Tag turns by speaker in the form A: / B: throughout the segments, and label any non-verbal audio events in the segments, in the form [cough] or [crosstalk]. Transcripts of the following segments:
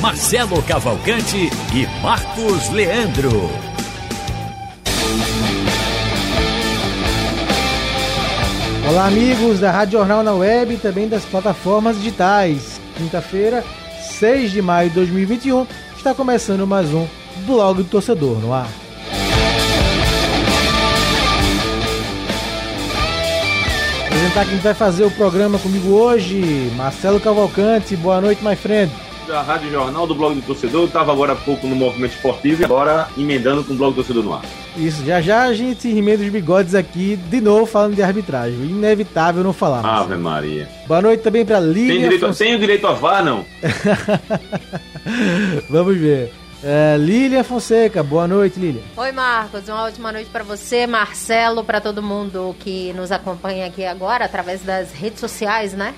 A: Marcelo Cavalcante e Marcos Leandro.
B: Olá, amigos da Rádio Jornal na web e também das plataformas digitais. Quinta-feira, 6 de maio de 2021, está começando mais um Blog do Torcedor no ar. Apresentar quem vai fazer o programa comigo hoje, Marcelo Cavalcante. Boa noite, my friend.
C: Da Rádio Jornal do Blog do Torcedor, estava agora há pouco no movimento esportivo e agora emendando com o Blog do Torcedor no ar.
B: Isso, já já a gente remenda os bigodes aqui, de novo falando de arbitragem. Inevitável não falar.
C: Ave Maria.
B: Boa noite também para Lívia.
C: Tem, direito, tem o direito a vá, não? [laughs]
B: Vamos ver. É, Lília Fonseca, boa noite, Lília.
D: Oi, Marcos. Uma ótima noite para você, Marcelo, para todo mundo que nos acompanha aqui agora através das redes sociais, né?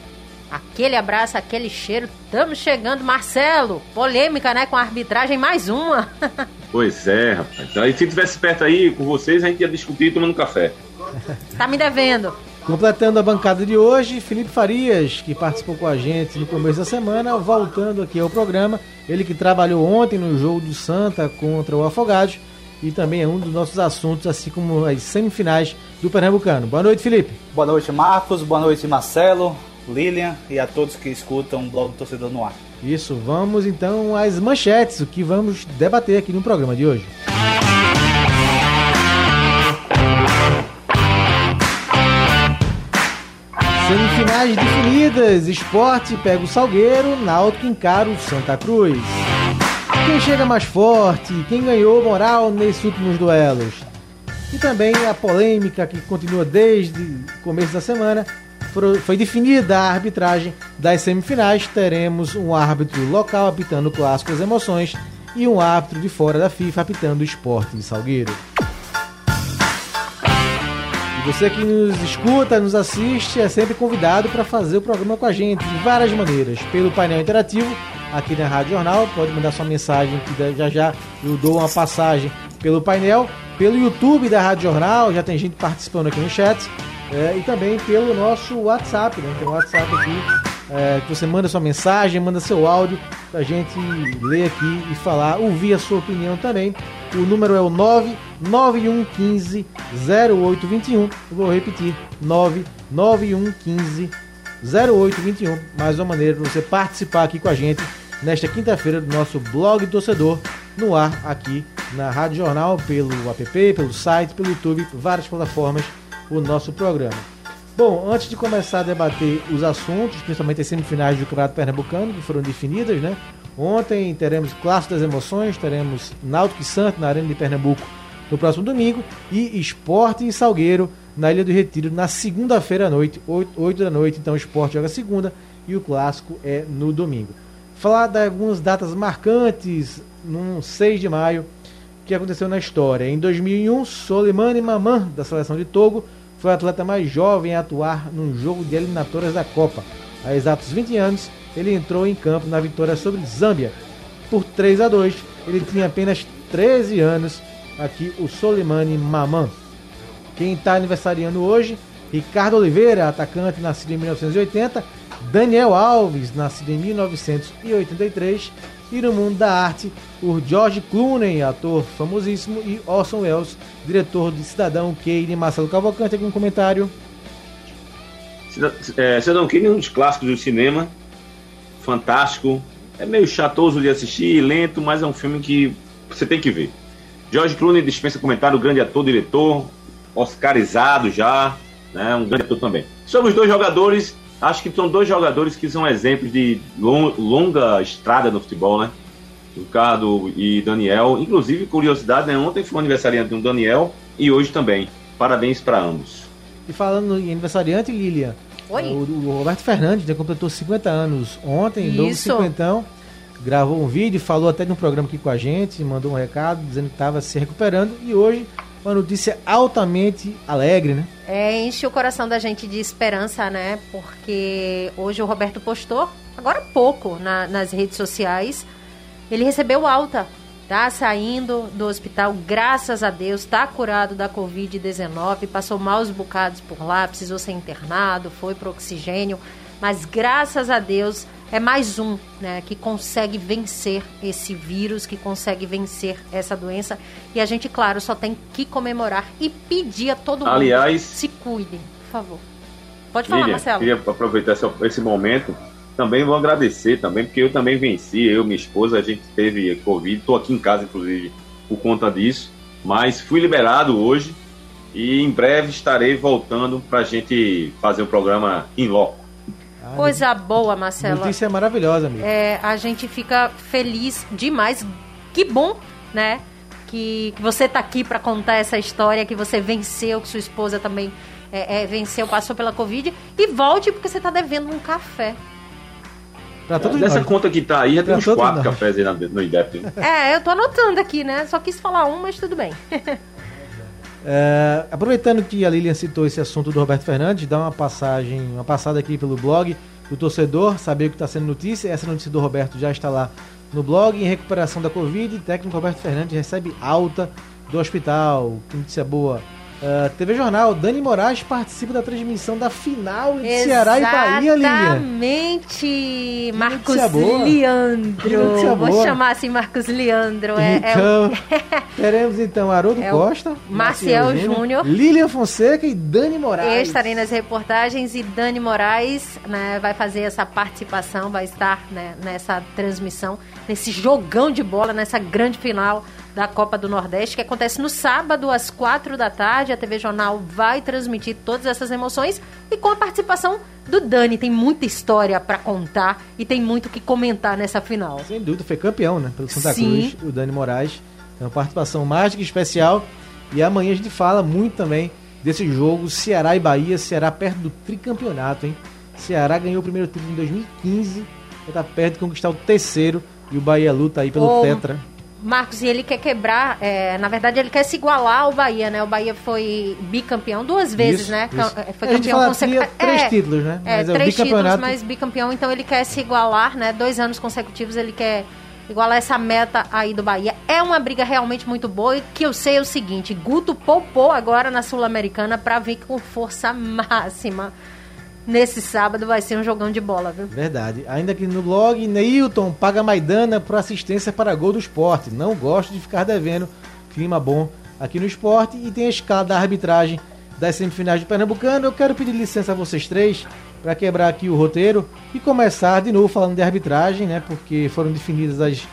D: Aquele abraço, aquele cheiro. Estamos chegando, Marcelo. Polêmica, né? Com a arbitragem, mais uma. [laughs]
C: Pois é, rapaz. Aí se tivesse perto aí com vocês, a gente ia discutir tomando café. [laughs]
D: tá me devendo.
B: Completando a bancada de hoje, Felipe Farias, que participou com a gente no começo da semana, voltando aqui ao programa. Ele que trabalhou ontem no jogo do Santa contra o Afogados e também é um dos nossos assuntos, assim como as semifinais do Pernambucano. Boa noite, Felipe.
E: Boa noite, Marcos. Boa noite, Marcelo, Lilian e a todos que escutam o blog do Torcedor no Ar.
B: Isso, vamos então às manchetes, o que vamos debater aqui no programa de hoje. Semifinais definidas, esporte pega o Salgueiro, Náutico encara o Santa Cruz. Quem chega mais forte, quem ganhou moral nesses últimos duelos. E também a polêmica que continua desde o começo da semana. Foi definida a arbitragem das semifinais. Teremos um árbitro local apitando o clássico das emoções e um árbitro de fora da FIFA apitando o esporte de Salgueiro. E você que nos escuta, nos assiste, é sempre convidado para fazer o programa com a gente de várias maneiras. Pelo painel interativo, aqui na Rádio Jornal, pode mandar sua mensagem que já já eu dou uma passagem pelo painel. Pelo YouTube da Rádio Jornal, já tem gente participando aqui no chat. É, e também pelo nosso WhatsApp, né? Tem um WhatsApp aqui é, que você manda sua mensagem, manda seu áudio pra gente ler aqui e falar, ouvir a sua opinião também. O número é o 99115 0821. Eu vou repetir: 99115 0821. Mais uma maneira para você participar aqui com a gente nesta quinta-feira do nosso blog torcedor no ar aqui na Rádio Jornal, pelo app, pelo site, pelo YouTube, várias plataformas, o nosso programa. Bom, antes de começar a debater os assuntos, principalmente as semifinais do Campeonato Pernambucano, que foram definidas, né? Ontem teremos Clássico das Emoções, teremos Náutico e Santo na Arena de Pernambuco no próximo domingo e Esporte e Salgueiro na Ilha do Retiro na segunda-feira à noite, 8, da noite. Então o Esporte joga segunda e o Clássico é no domingo. Falar de algumas datas marcantes no 6 de maio que aconteceu na história. Em 2001, Soleimani Maman, da seleção de Togo, foi o atleta mais jovem a atuar num jogo de eliminatórias da Copa. Há exatos 20 anos, ele entrou em campo na vitória sobre Zâmbia por 3 a 2. Ele tinha apenas 13 anos. Aqui o Soleimani Maman. Quem está aniversariando hoje? Ricardo Oliveira, atacante nascido em 1980. Daniel Alves, nascido em 1983. E no mundo da arte, o George Clooney, ator famosíssimo, e Orson Welles, diretor de Cidadão Kane. Marcelo Cavalcante, algum comentário?
C: Cida- É, Cidadão Kane é um dos clássicos do cinema. Fantástico. É meio chatoso de assistir, lento, mas é um filme que você tem que ver. George Clooney dispensa comentário, grande ator, diretor, oscarizado já, né? Um grande ator também. Sobre os dois jogadores, acho que são dois jogadores que são exemplos de lon- longa estrada no futebol, né? Ricardo e Daniel. Inclusive, curiosidade, né? Ontem foi o aniversariante de um Daniel e hoje também. Parabéns para ambos.
B: E falando em aniversariante, Lilian,
D: Oi.
B: o, o Roberto Fernandes né, completou 50 anos ontem, novo
D: Isso.
B: cinquentão. gravou um vídeo, falou até de um programa aqui com a gente, mandou um recado dizendo que estava se recuperando e hoje uma notícia altamente alegre, né?
D: É, enche o coração da gente de esperança, né? Porque hoje o Roberto postou, agora há pouco, na, nas redes sociais, ele recebeu alta, tá saindo do hospital, graças a Deus, tá curado da Covid-19, passou maus bocados por lá, precisou ser internado, foi pro oxigênio, mas graças a Deus é mais um né, que consegue vencer esse vírus, que consegue vencer essa doença. E a gente, claro, só tem que comemorar e pedir a todo mundo
C: Aliás,
D: se cuidem, por favor. Pode falar,
C: Lilian,
D: Marcelo.
C: queria aproveitar esse, esse momento. Também vou agradecer também, porque eu também venci, eu e minha esposa, a gente teve Covid, estou aqui em casa, inclusive, por conta disso. Mas fui liberado hoje e em breve estarei voltando para a gente fazer o programa em loco.
B: Ah,
D: Coisa boa, Marcelo.
B: Notícia maravilhosa, amigo.
D: É, a gente fica feliz demais. Que bom, né? Que, que você tá aqui para contar essa história, que você venceu, que sua esposa também é, é, venceu, passou pela Covid. E volte, porque você tá devendo um café.
B: Pra todos
C: Dessa
B: nós.
C: conta que tá aí, já tem
B: Pra
C: uns quatro
B: nós.
C: cafés aí no IDEP.
D: É, eu tô anotando aqui, né? Só quis falar um, mas tudo bem. [laughs]
B: É, aproveitando que a Lilian citou esse assunto do Roberto Fernandes, dá uma passagem, uma passada aqui pelo blog do torcedor, saber o que está sendo notícia. Essa notícia do Roberto já está lá no blog. Em recuperação da Covid, técnico Roberto Fernandes recebe alta do hospital. Que notícia boa. É, TV Jornal, Dani Moraes participa da transmissão da final de Ceará e Bahia, Lilian.
D: Exatamente, Marcos
B: notícia boa. Que
D: Leandro. Vou chamar assim Marcos Leandro. É, é
B: Então, [laughs] teremos então Haroldo
D: É o
B: Costa,
D: Maciel Júnior.
B: Lilian Fonseca e Dani Moraes.
D: Eu estarei nas reportagens e Dani Moraes né, vai fazer essa participação, vai estar né, nessa transmissão, nesse jogão de bola, nessa grande final da Copa do Nordeste, que acontece no sábado às quatro da tarde. A TV Jornal vai transmitir todas essas emoções e com a participação do Dani. Tem muita história para contar e tem muito que comentar nessa final.
B: Sem dúvida, foi campeão, né? Pelo Santa
D: Sim.
B: Cruz, o Dani Moraes. Tem uma participação mais que especial. E amanhã a gente fala muito também desse jogo Ceará e Bahia. Ceará perto do tricampeonato, hein? Ceará ganhou o primeiro título em 2015. Já tá perto de conquistar o terceiro. E o Bahia luta aí pelo Tetra.
D: Marcos, e ele quer quebrar, é, na verdade ele quer se igualar ao Bahia, né? O Bahia foi bicampeão duas vezes,
B: Isso,
D: né?
B: isso.
D: É, Foi campeão consecutivo.
B: três títulos, né?
D: É,
B: Mas é o
D: três títulos, mas bicampeão, então ele quer se igualar, né? Dois anos consecutivos ele quer igualar essa meta aí do Bahia. É uma briga realmente muito boa e que eu sei é o seguinte, Guto poupou agora na Sul-Americana pra vir com força máxima. Nesse sábado vai ser um jogão de bola, viu?
B: Verdade. Ainda aqui no blog, Neilton paga Maidana por assistência para gol do esporte. Não gosto de ficar devendo. Clima bom aqui no esporte. E tem a escala da arbitragem das semifinais do Pernambucano. Eu quero pedir licença a vocês três para quebrar aqui o roteiro e começar de novo falando de arbitragem, né? Porque foram definidas as.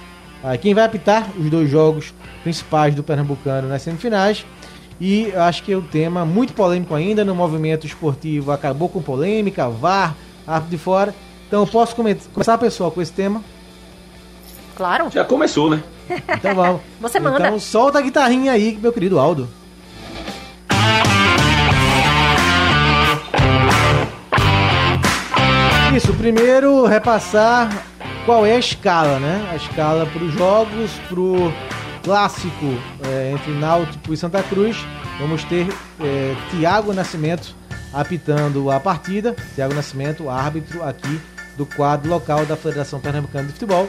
B: ah, quem vai apitar os dois jogos principais do Pernambucano nas semifinais. E eu acho que é um tema muito polêmico ainda no movimento esportivo. Acabou com polêmica, VAR, árbitro de fora. Então eu posso come- começar, pessoal, com esse tema.
D: Claro.
C: Já começou, né?
B: Então vamos. [laughs]
D: Você manda.
B: Então solta a guitarrinha aí, meu querido Aldo. Isso, primeiro repassar qual é a escala, né? A escala para os jogos, para clássico é, entre Náutico e Santa Cruz. Vamos ter é, Tiago Nascimento apitando a partida. Tiago Nascimento, árbitro aqui do quadro local da Federação Pernambucana de Futebol.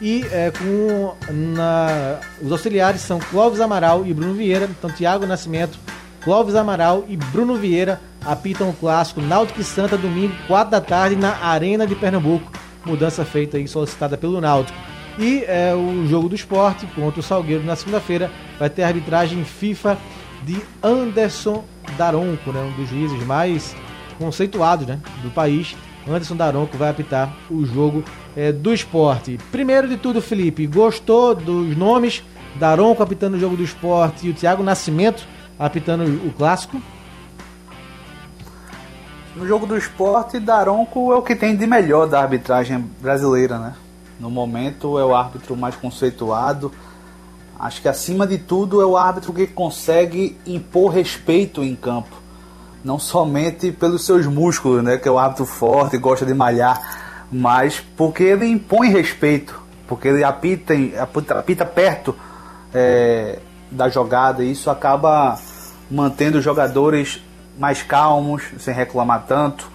B: E é, com na- os auxiliares são Clóvis Amaral e Bruno Vieira. Então, Tiago Nascimento, Clóvis Amaral e Bruno Vieira apitam o clássico Náutico e Santa domingo, 4 da tarde, na Arena de Pernambuco. Mudança feita aí, solicitada pelo Náutico. E é, o jogo do esporte contra o Salgueiro na segunda-feira vai ter a arbitragem FIFA de Anderson Daronco, né, um dos juízes mais conceituados né, do país. Anderson Daronco vai apitar o jogo é, do esporte. Primeiro de tudo, Felipe, gostou dos nomes? Daronco apitando o jogo do esporte e o Thiago Nascimento apitando o clássico?
E: No jogo do esporte, Daronco é o que tem de melhor da arbitragem brasileira, né? No momento é o árbitro mais conceituado. Acho que acima de tudo é o árbitro que consegue impor respeito em campo. Não somente pelos seus músculos, né? Que é o árbitro forte, gosta de malhar, mas porque ele impõe respeito porque ele apita, apita, apita perto é, da jogada e isso acaba mantendo os jogadores mais calmos, sem reclamar tanto.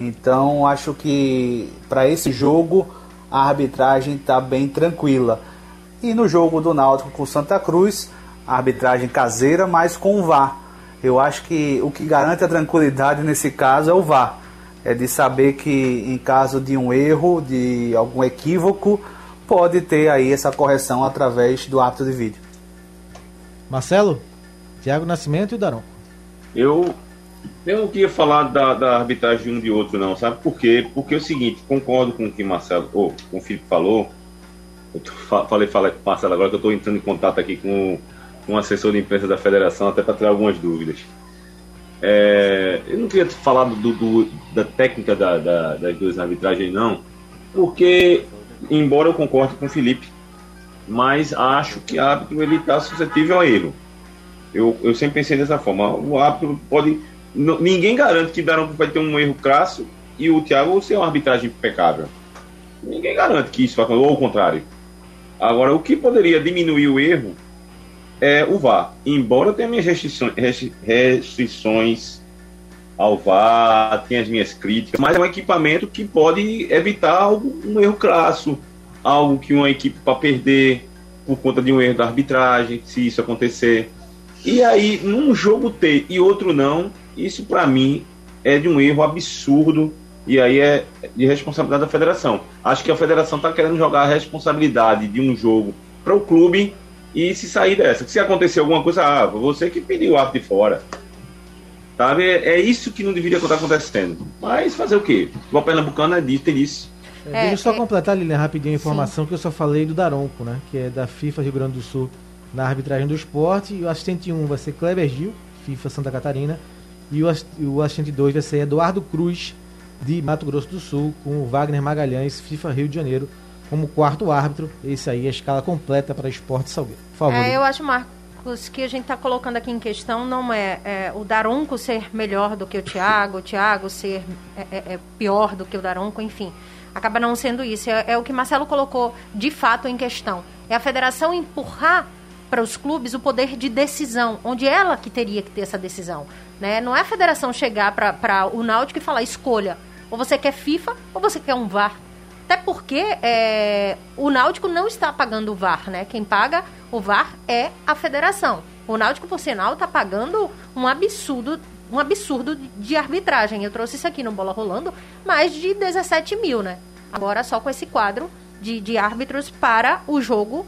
E: Então acho que para esse jogo a arbitragem está bem tranquila. E no jogo do Náutico com Santa Cruz, a arbitragem caseira, mas com o VAR. Eu acho que o que garante a tranquilidade nesse caso é o VAR. É de saber que em caso de um erro, de algum equívoco, pode ter aí essa correção através do árbitro de vídeo.
B: Marcelo, Tiago Nascimento e Daron.
C: Eu, eu não queria falar da, da arbitragem de um de outro, não, sabe por quê? Porque é o seguinte, concordo com o que Marcelo, ou com o Felipe falou. Eu tô, falei, falei com o Marcelo agora que eu estou entrando em contato aqui com, com o assessor de imprensa da federação, até para tirar algumas dúvidas. É, eu não queria falar do, do da técnica da, da, das duas arbitragens, não, porque, embora eu concorde com o Felipe, mas acho que o árbitro está suscetível a erro. Eu, eu sempre pensei dessa forma. O árbitro pode. Ninguém garante que Daronco vai ter um erro crasso e o Thiago ser uma arbitragem impecável. Ninguém garante que isso vai acontecer, ou o contrário. Agora, o que poderia diminuir o erro é o VAR. Embora tenha minhas restrições, restrições ao VAR, tenha as minhas críticas, mas é um equipamento que pode evitar um erro crasso, algo que uma equipe para perder por conta de um erro da arbitragem, se isso acontecer. E aí, num jogo ter e outro não, isso para mim é de um erro absurdo e aí é de responsabilidade da federação. Acho que a federação está querendo jogar a responsabilidade de um jogo para o clube e se sair dessa. Se acontecer alguma coisa, ah, você que pediu o de fora. Sabe? É isso que não deveria estar acontecendo. Mas fazer o quê? O Pernambucano é disso, tem isso.
B: É, Deixa eu só é... completar, Lilian, rapidinho a informação Sim. que eu só falei do Daronco, né? Que é da FIFA Rio Grande do Sul na arbitragem do esporte. E o assistente 1 vai ser Kleber Gil, FIFA Santa Catarina. E o assistente 2 vai ser Eduardo Cruz, de Mato Grosso do Sul, com o Wagner Magalhães, FIFA Rio de Janeiro, como quarto árbitro. Esse aí é a escala completa para esporte Salgueiro. Por favor.
D: É, eu acho, Marcos, que a gente está colocando aqui em questão não é, é, o Daronco ser melhor do que o Thiago, o Thiago ser é, é, é pior do que o Daronco, enfim. Acaba não sendo isso. É, é o que Marcelo colocou de fato em questão. É a federação empurrar para os clubes o poder de decisão, onde ela que teria que ter essa decisão. Né? Não é a federação chegar para o Náutico e falar escolha, ou você quer FIFA ou você quer um VAR. Até porque é, o Náutico não está pagando o VAR, né? Quem paga o VAR é a federação. O Náutico, por sinal, está pagando um absurdo, um absurdo de arbitragem. Eu trouxe isso aqui no Bola Rolando, mais de 17 mil, né? Agora só com esse quadro de, de árbitros para o jogo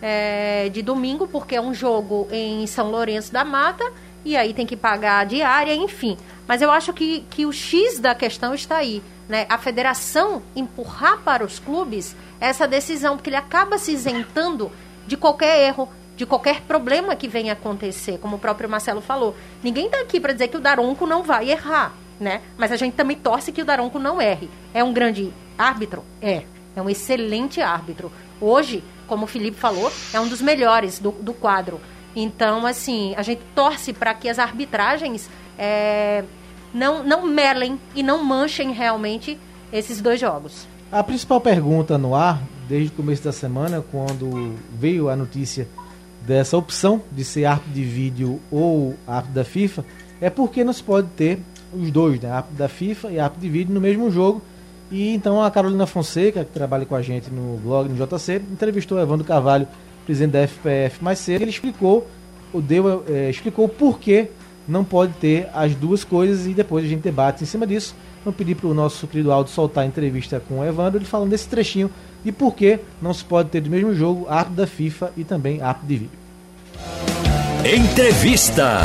D: é, de domingo, porque é um jogo em São Lourenço da Mata, e aí tem que pagar a diária, enfim. Mas eu acho que, que o X da questão está aí. Né? A federação empurrar para os clubes essa decisão, porque ele acaba se isentando de qualquer erro, de qualquer problema que venha acontecer, como o próprio Marcelo falou. Ninguém está aqui para dizer que o Daronco não vai errar, né? Mas a gente também torce que o Daronco não erre. É um grande árbitro? É. É um excelente árbitro. Hoje, como o Felipe falou, é um dos melhores do, do quadro. Então, assim, a gente torce para que as arbitragens é, não, não melem e não manchem realmente esses dois jogos.
B: A principal pergunta no ar, desde o começo da semana, quando veio a notícia dessa opção de ser árbitro de vídeo ou árbitro da FIFA, é porque não se pode ter os dois, né? Árbitro da FIFA e árbitro de vídeo no mesmo jogo. E então a Carolina Fonseca, que trabalha com a gente no blog, no JC, entrevistou o Evandro Carvalho, presidente da FPF, mais cedo. Ele explicou, o deu, é, explicou por que não pode ter as duas coisas e depois a gente debate em cima disso. Vamos pedir para o nosso querido Aldo soltar a entrevista com o Evandro, ele falando desse trechinho e por que não se pode ter do mesmo jogo árbitro da FIFA e também árbitro de vídeo.
A: Entrevista.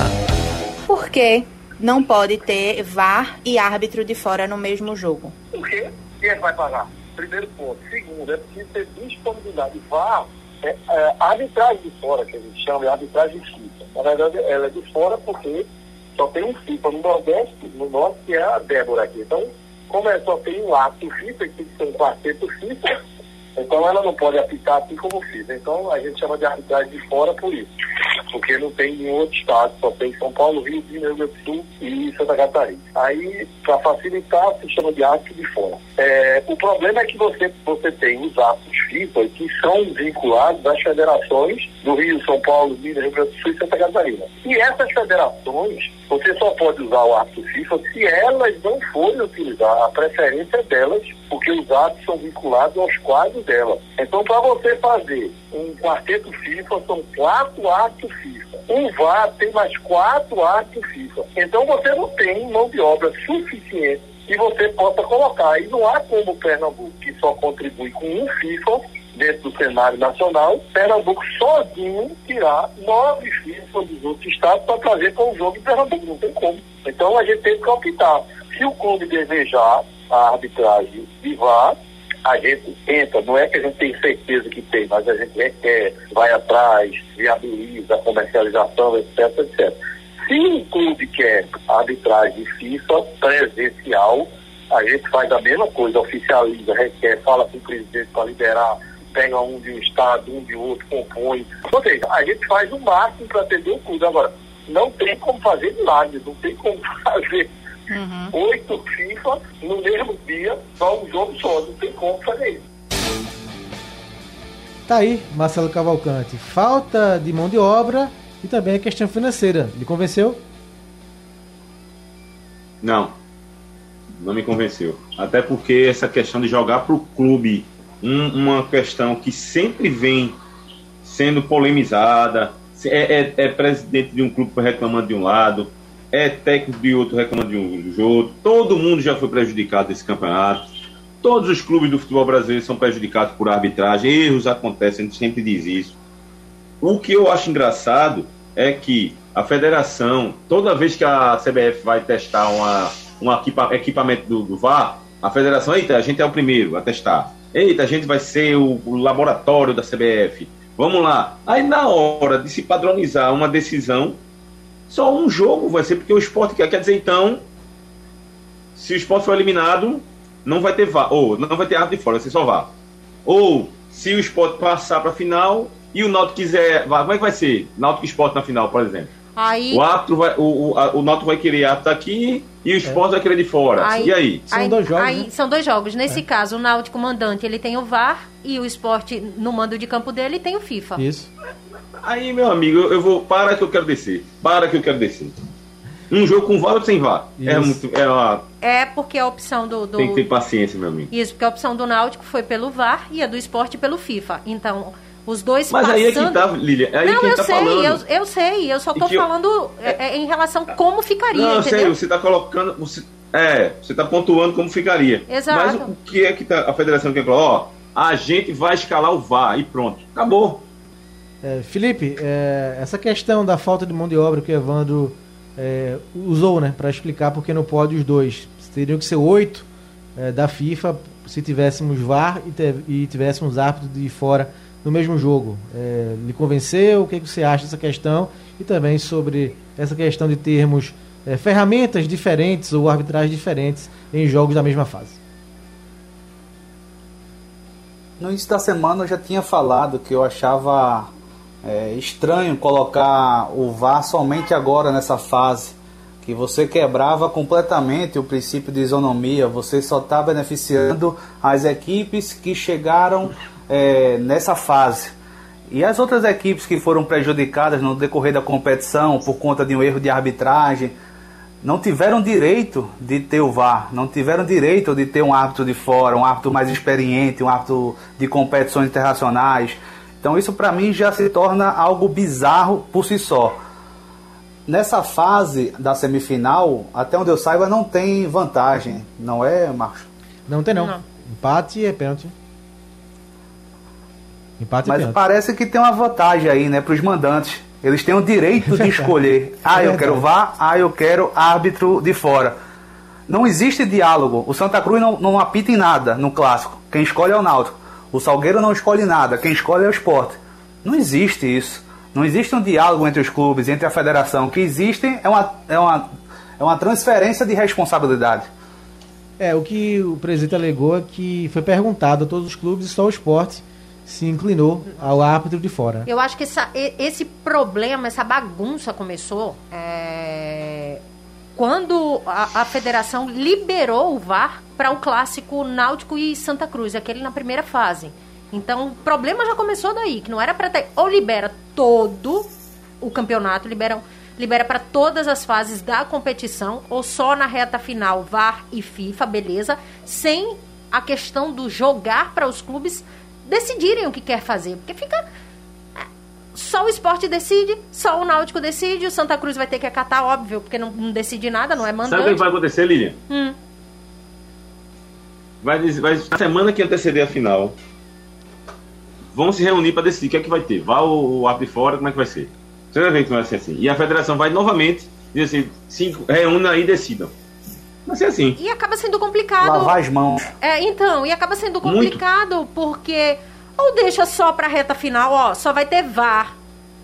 F: Por que não pode ter VAR e árbitro de fora no mesmo jogo?
G: Por quê? Quem é vai pagar? Primeiro ponto. Segundo, é preciso ter disponibilidade. VAR é, é arbitragem de fora, que a gente chama, é arbitragem FIFA. Na verdade, ela é de fora porque só tem um FIFA no Nordeste, no Norte, que é a Débora aqui. Então, como é, só tem um ato FIFA, que tem que ser um quarteto FIFA, então ela não pode apitar assim como FIFA. Então, a gente chama de arbitragem de fora por isso. porque não tem nenhum outro estado, só tem São Paulo, Rio, Rio Grande do Sul e Santa Catarina. Aí, para facilitar, se chama de árbitro de fora. É, o problema é que você, você tem os árbitros FIFA que são vinculados às federações do Rio, São Paulo, Minas, Rio Grande do Sul e Santa Catarina. E essas federações, você só pode usar o árbitro FIFA se elas não forem utilizar a preferência delas, porque os árbitros são vinculados aos quadros delas. Então, para você fazer um quarteto FIFA, são quatro árbitros FIFA. Um VAR tem mais quatro árbitros FIFA. Então, você não tem mão de obra suficiente que você possa colocar. E não há como o Pernambuco, que só contribui com um FIFA dentro do cenário nacional, Pernambuco sozinho tirar nove FIFA dos outros estados para trazer para o jogo em Pernambuco. Não tem como. Então a gente tem que optar. Se o clube desejar a arbitragem de VAR, a gente entra, não é que a gente tem certeza que tem, mas a gente requer, vai atrás, viabiliza a comercialização, etc, etc. Se um clube quer arbitragem FIFA presencial, a gente faz a mesma coisa, oficializa, requer, fala com o presidente para liberar, pega um de um estado, um de outro, compõe. Ou seja, a gente faz o máximo para atender o clube. Agora, não tem como fazer milagres, não tem como [laughs] fazer uhum. oito FIFA no mesmo
B: Tá aí, Marcelo Cavalcante. Falta de mão de obra e também a questão financeira. Lhe convenceu?
C: Não. Não me convenceu. Até porque essa questão de jogar para o clube um, uma questão que sempre vem sendo polemizada. É, é, é presidente de um clube reclamando de um lado, é técnico de outro reclamando de um de outro. Todo mundo já foi prejudicado nesse campeonato. Todos os clubes do futebol brasileiro são prejudicados por arbitragem. Erros acontecem, a gente sempre diz isso. O que eu acho engraçado é que a federação, toda vez que a CBF vai testar uma, um equipa, equipamento do, do, VAR, a federação, eita, a gente é o primeiro a testar. Eita, a gente vai ser o, o laboratório da CBF. Vamos lá. Aí na hora de se padronizar uma decisão, só um jogo vai ser, porque o esporte quer. Quer dizer, então, se o esporte for eliminado, não vai ter VAR. Ou não vai ter árbitro de fora, vai ser só VAR. Ou se o esporte passar para a final, e o Náutico quiser. Como é que vai ser? Náutico Esporte na final, por exemplo.
D: Aí...
C: O árbitro vai, o, o, o Náutico vai querer árbitro aqui e o esporte é. vai querer de fora. Aí, e aí?
D: São aí, dois jogos. Aí, né? São dois jogos. Nesse é. caso, o Náutico mandante ele tem o VAR e o esporte no mando de campo dele tem o FIFA.
B: Isso.
C: Aí, meu amigo, eu vou. Para que eu quero descer. Para que eu quero descer. Um jogo com VAR ou sem VAR? É Isso. É muito. É, uma...
D: é porque a opção do, do,
C: Tem que ter paciência, meu amigo.
D: Isso, porque a opção do Náutico foi pelo VAR e a do esporte pelo FIFA. Então os dois
C: Mas
D: passando...
C: aí é que tá, Lilia. Aí
D: não,
C: eu
D: tá
C: sei,
D: eu, eu, sei. Eu só tô falando eu... É, é, em relação a como ficaria,
C: Não,
D: entendeu?
C: sei, você tá colocando... Você, é, você tá pontuando como ficaria.
D: Exato.
C: Mas o que é que tá, a federação quer falar? Ó, a gente vai escalar o VAR e pronto. Acabou.
B: É, Felipe, é, essa questão da falta de mão de obra que o Evandro é, usou, né, para explicar porque não pode os dois. Teriam que ser oito é, da FIFA se tivéssemos VAR e, e tivéssemos árbitros de fora no mesmo jogo. É, lhe convenceu? O que, é que você acha dessa questão? E também sobre essa questão de termos é, ferramentas diferentes ou arbitragens diferentes em jogos da mesma fase.
E: No início da semana eu já tinha falado que eu achava é, estranho colocar o VAR somente agora nessa fase, que você quebrava completamente o princípio de isonomia, você só está beneficiando as equipes que chegaram é, nessa fase. E as outras equipes que foram prejudicadas no decorrer da competição por conta de um erro de arbitragem, não tiveram direito de ter o VAR, não tiveram direito de ter um árbitro de fora, um árbitro mais experiente, um árbitro de competições internacionais. Então isso para mim já se torna algo bizarro por si só. Nessa fase da semifinal, até onde eu saiba, não tem vantagem, não é, Marcos?
B: Não tem não. não. Empate é pênalti.
E: Empate Mas parece que tem uma vantagem aí, né, para os mandantes. Eles têm o direito de [laughs] escolher. Ah, eu quero vá, ah, eu quero árbitro de fora. Não existe diálogo. O Santa Cruz não, não apita em nada no clássico. Quem escolhe é o Náutico. O Salgueiro não escolhe nada. Quem escolhe é o esporte. Não existe isso. Não existe um diálogo entre os clubes, entre a federação. O que existe é uma, é uma, é uma transferência de responsabilidade.
B: É, o que o presidente alegou é que foi perguntado a todos os clubes e só o esporte se inclinou ao árbitro de fora.
D: Eu acho que essa, esse problema, essa bagunça começou é, quando a, a, federação liberou o VAR para o clássico Náutico e Santa Cruz, aquele na primeira fase. Então, o problema já começou daí, que não era para ter. Ou libera todo o campeonato, liberam, libera para todas as fases da competição, ou só na reta final, VAR e FIFA, beleza, sem a questão do jogar para os clubes decidirem o que quer fazer. Porque fica. Só o esporte decide, só o Náutico decide, o Santa Cruz vai ter que acatar, óbvio, porque não, não decide nada, não é mandante.
C: Sabe o que vai acontecer, Lilian? Hum. Vai, vai, na semana que anteceder a final, vão se reunir para decidir o que é que vai ter. Vá o, o de fora, como é que vai ser? Você vai ver que vai ser assim. E a federação vai novamente dizer assim, se reúna e decidam. Vai ser assim.
D: E acaba sendo complicado.
E: Lavar as mãos.
D: É, então, e acaba sendo complicado Muito. porque ou deixa só pra reta final, ó, só vai ter VAR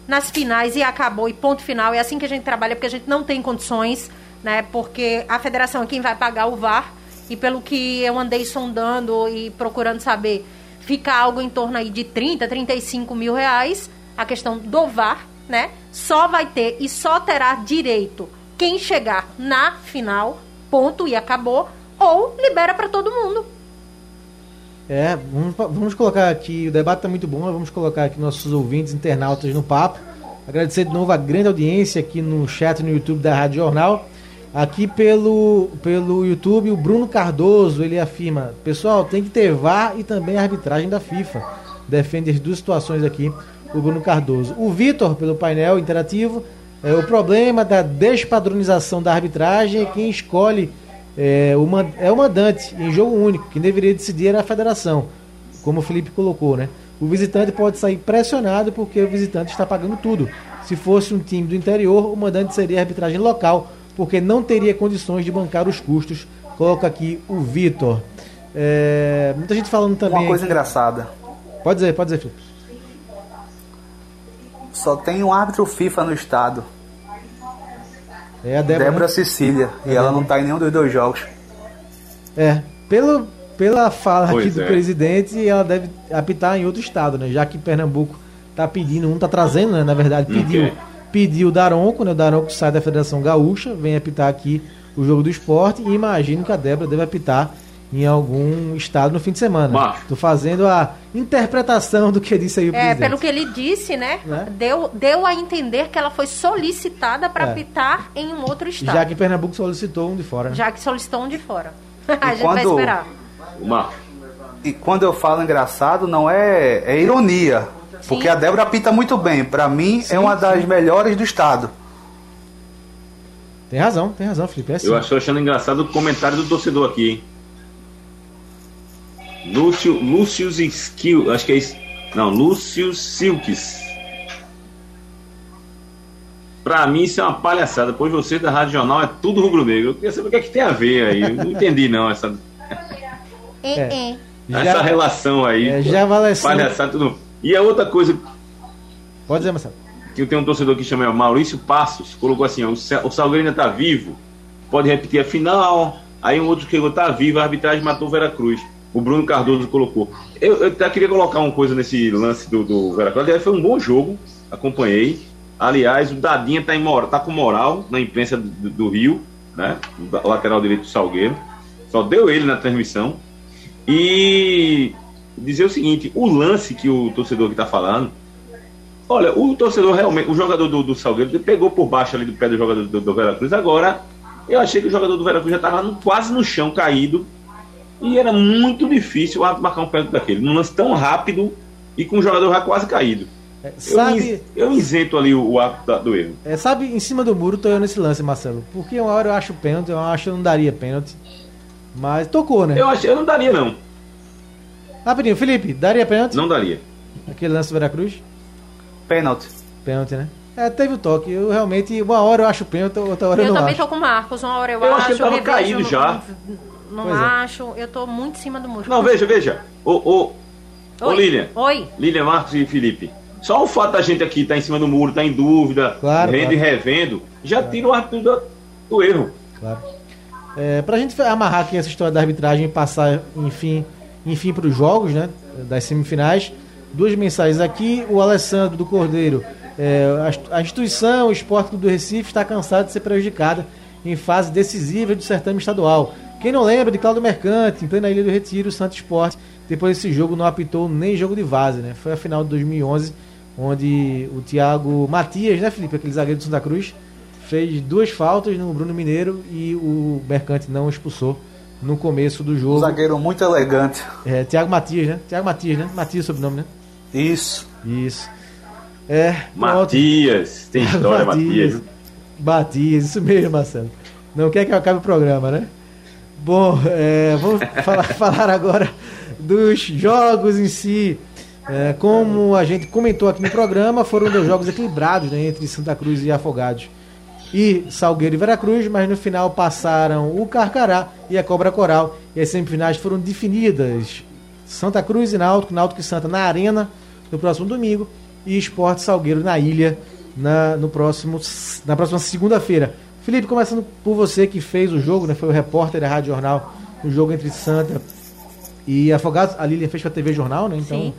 D: nas finais e acabou, e ponto final. É assim que a gente trabalha, porque a gente não tem condições, né? Porque a federação é quem vai pagar o VAR. E pelo que eu andei sondando e procurando saber, fica algo em torno aí de 30, 35 mil reais. A questão do VAR, né? Só vai ter e só terá direito quem chegar na final ponto e acabou, ou libera para todo mundo.
B: É, vamos, vamos colocar aqui, o debate está muito bom, vamos colocar aqui nossos ouvintes, internautas no papo. Agradecer de novo a grande audiência aqui no chat no YouTube da Rádio Jornal. Aqui pelo, pelo YouTube, o Bruno Cardoso, ele afirma, pessoal, tem que ter VAR e também arbitragem da FIFA. Defende as duas situações aqui, o Bruno Cardoso. O Vitor, pelo painel interativo, é, o problema da despadronização da arbitragem é quem escolhe é, o, é o mandante em jogo único. Quem deveria decidir era a federação, como o Felipe colocou, né? O visitante pode sair pressionado porque o visitante está pagando tudo. Se fosse um time do interior, o mandante seria a arbitragem local, porque não teria condições de bancar os custos. Coloca aqui o Vitor. É, muita gente falando também.
E: Uma coisa aqui. engraçada.
B: Pode dizer, pode dizer, Felipe.
E: Só tem um árbitro FIFA no estado.
B: É a Débora,
E: Débora Cecília. É e ela não está em nenhum dos dois jogos.
B: É. Pelo, pela fala pois aqui do é. presidente, ela deve apitar em outro estado, né? Já que Pernambuco está pedindo, um está trazendo, né? Na verdade, pediu. Okay. Pediu o Daronco, né? O Daronco sai da Federação Gaúcha, vem apitar aqui o jogo do esporte e imagino que a Débora deve apitar em algum estado no fim de semana. Estou fazendo a interpretação do que disse aí o é, presidente.
D: Pelo que ele disse, né? né? Deu, deu a entender que ela foi solicitada para é. apitar em um outro estado.
B: Já que Pernambuco solicitou um de fora. Né?
D: Já que solicitou um de fora. [laughs] a gente quando... vai esperar.
E: Uma... E quando eu falo engraçado, não é, é ironia. Sim. Porque a Débora apita muito bem. Para mim, sim, é uma das sim. melhores do estado.
B: Tem razão, tem razão, Felipe. É
C: assim. Eu estou achando engraçado o comentário do torcedor aqui, hein? Lúcio, Lúcius Skill, acho que é isso. Não, Lúcio Silks. Pra mim isso é uma palhaçada, pois você da Rádio Jornal é tudo rubro-negro. Eu queria saber o que é que tem a ver aí. Eu não entendi não essa.
D: É. é.
C: Essa já, relação aí.
B: É, já vale assim.
C: Palhaçada, tudo. E a outra coisa.
B: Pode dizer, Marcelo.
C: Que tem um torcedor que chama Maurício Passos, colocou assim: ó, o Salgueiro ainda tá vivo, pode repetir a final. Aí um outro que tá vivo, a arbitragem matou o Veracruz o Bruno Cardoso colocou. Eu, eu até queria colocar uma coisa nesse lance do, do Veracruz. Foi um bom jogo, acompanhei. Aliás, o Dadinha tá, em tá com moral na imprensa do, do Rio, né? O lateral direito do Salgueiro. Só deu ele na transmissão. E dizer o seguinte: o lance que o torcedor que tá falando. Olha, o torcedor realmente, o jogador do, do Salgueiro pegou por baixo ali do pé do jogador do, do Veracruz. Agora, eu achei que o jogador do Veracruz já estava quase no chão, caído e era muito difícil o marcar um pênalti daquele. Num lance tão rápido e com o jogador já quase caído. É, sabe, eu, eu isento ali o, o ato do erro.
B: É, sabe, em cima do muro tô eu nesse lance, Marcelo. Porque uma hora eu acho pênalti, eu acho que eu não daria pênalti. Mas tocou, né?
C: Eu acho eu não daria, não.
B: Rapidinho, Felipe, daria pênalti?
C: Não daria.
B: Aquele lance do Veracruz?
E: Pênalti.
B: Pênalti, né? É, teve o toque. Eu realmente, uma hora eu acho pênalti, outra hora eu, eu não acho. Eu
D: também tô com o Marcos, uma hora eu,
C: eu
D: acho.
C: Eu acho que ele tava caído já
D: não pois acho. É. Eu tô muito em cima do muro.
C: Não, veja, veja. Ô, ô, ô Lilian.
D: Oi.
C: Lilian Marcos e Felipe. Só o fato da gente aqui estar tá em cima do muro, estar tá em dúvida, claro, vendo claro. e revendo, já claro. tira o árbitro do, do erro.
B: Claro. É, pra gente amarrar aqui essa história da arbitragem e passar, enfim, enfim para os jogos, né? Das semifinais. duas mensagens aqui. O Alessandro do Cordeiro. É, a, a instituição, o Esporte do Recife, está cansado de ser prejudicada em fase decisiva do certame estadual. Quem não lembra de Claudio Mercante, em plena Ilha do Retiro, o Santos Esporte, depois desse jogo não apitou nem jogo de base, né? Foi a final de 2011, onde o Thiago Matias, né, Felipe, aquele zagueiro do Santa Cruz, fez duas faltas no Bruno Mineiro e o Mercante não expulsou no começo do jogo. Um
E: zagueiro muito elegante.
B: É, Thiago Matias, né? Thiago Matias, né? Matias sobrenome, né?
E: Isso.
B: Isso. É.
C: Matias. Tem [laughs] história, Matias. Matias.
B: Matias, isso mesmo, Marcelo. Não quer que eu acabe o programa, né? Bom, é, vamos falar, [laughs] falar agora dos jogos em si. É, como a gente comentou aqui no programa, foram dois jogos equilibrados né, entre Santa Cruz e Afogados e Salgueiro e Veracruz, mas no final passaram o Carcará e a Cobra Coral. E as semifinais foram definidas. Santa Cruz e Náutico, Náutico e Santa na Arena no próximo domingo e Esporte Salgueiro na Ilha na, no próximo, na próxima segunda-feira. Felipe, começando por você que fez o jogo, né? Foi o repórter da Rádio Jornal no jogo entre Santa e Afogados. A Lilian fez para a TV Jornal, né? Então, Sim.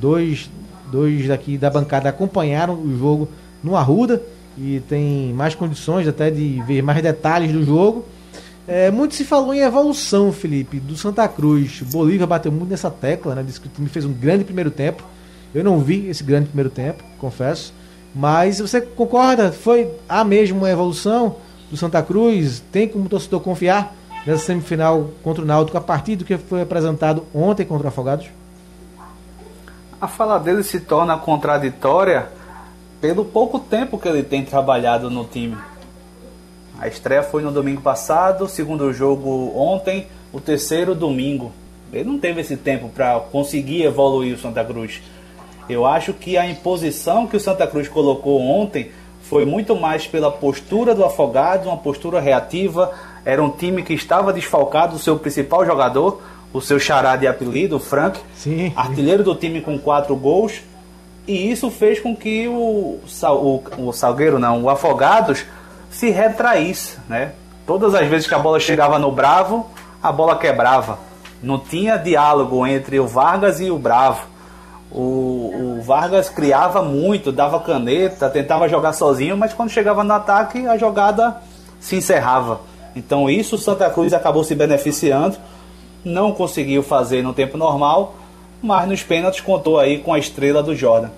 B: dois, dois daqui da bancada acompanharam o jogo no Arruda e tem mais condições até de ver mais detalhes do jogo. É, muito se falou em evolução, Felipe, do Santa Cruz. Bolívar bateu muito nessa tecla, né? Disse que o time fez um grande primeiro tempo. Eu não vi esse grande primeiro tempo, confesso. Mas você concorda? Foi a mesma evolução do Santa Cruz? Tem como torcedor confiar nessa semifinal contra o Náutico a partir do que foi apresentado ontem contra o Afogados?
E: A fala dele se torna contraditória pelo pouco tempo que ele tem trabalhado no time. A estreia foi no domingo passado, segundo jogo ontem, o terceiro domingo. Ele não teve esse tempo para conseguir evoluir o Santa Cruz. Eu acho que a imposição que o Santa Cruz colocou ontem foi muito mais pela postura do Afogado, uma postura reativa. Era um time que estava desfalcado do seu principal jogador, o seu xará de apelido, o Frank,
B: Sim.
E: artilheiro do time com quatro gols. E isso fez com que o, o, o Salgueiro, não, o Afogados, se retraísse. Né? Todas as vezes que a bola chegava no Bravo, a bola quebrava. Não tinha diálogo entre o Vargas e o Bravo. O, o, Vargas criava muito, dava caneta, tentava jogar sozinho, mas quando chegava no ataque a jogada se encerrava. Então isso o Santa Cruz acabou se beneficiando, não conseguiu fazer no tempo normal, mas nos pênaltis contou aí com a estrela do Jordan.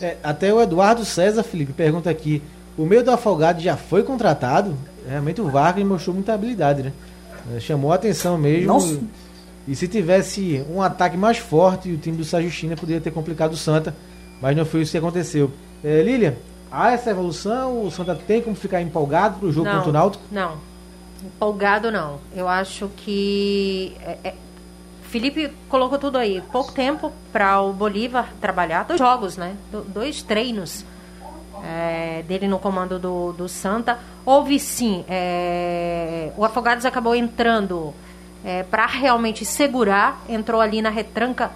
B: É, até o Eduardo César, Felipe, pergunta aqui: o meio do Afogado já foi contratado? Realmente o Vargas mostrou muita habilidade, né? É, chamou a atenção mesmo. Não, e se tivesse um ataque mais forte, o time do Sérgio China poderia ter complicado o Santa, mas não foi isso que aconteceu. É, Lilian, há essa evolução? O Santa tem como ficar empolgado para o jogo não, contra o Náutico?
D: Não, empolgado não. Eu acho que é, é, Felipe colocou tudo aí. Pouco tempo para o Bolívar trabalhar. Dois jogos, né? Do, dois treinos é, dele no comando do, do Santa. Houve sim. É, o Afogados acabou entrando é, para realmente segurar, entrou ali na retranca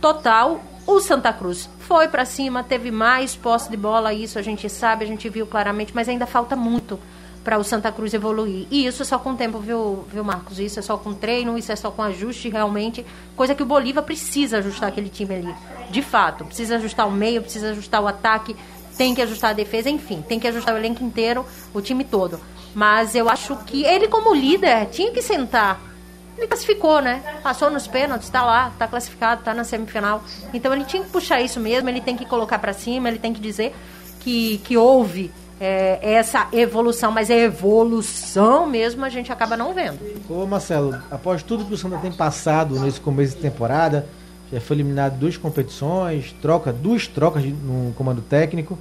D: total. O Santa Cruz foi para cima, teve mais posse de bola, isso a gente sabe, a gente viu claramente, mas ainda falta muito para o Santa Cruz evoluir. E isso é só com o tempo, viu, viu, Marcos? Isso é só com treino, isso é só com ajuste realmente. Coisa que o Bolívar precisa ajustar aquele time ali. De fato, precisa ajustar o meio, precisa ajustar o ataque, tem que ajustar a defesa, enfim, tem que ajustar o elenco inteiro, o time todo. Mas eu acho que ele, como líder, tinha que sentar ele classificou, né? Passou nos pênaltis, tá lá, tá classificado, tá na semifinal. Então ele tinha que puxar isso mesmo, ele tem que colocar para cima, ele tem que dizer que, que houve é, essa evolução, mas a evolução mesmo a gente acaba não vendo.
B: Ô Marcelo, após tudo que o Santa tem passado nesse começo de temporada, já foi eliminado duas competições, troca duas trocas no comando técnico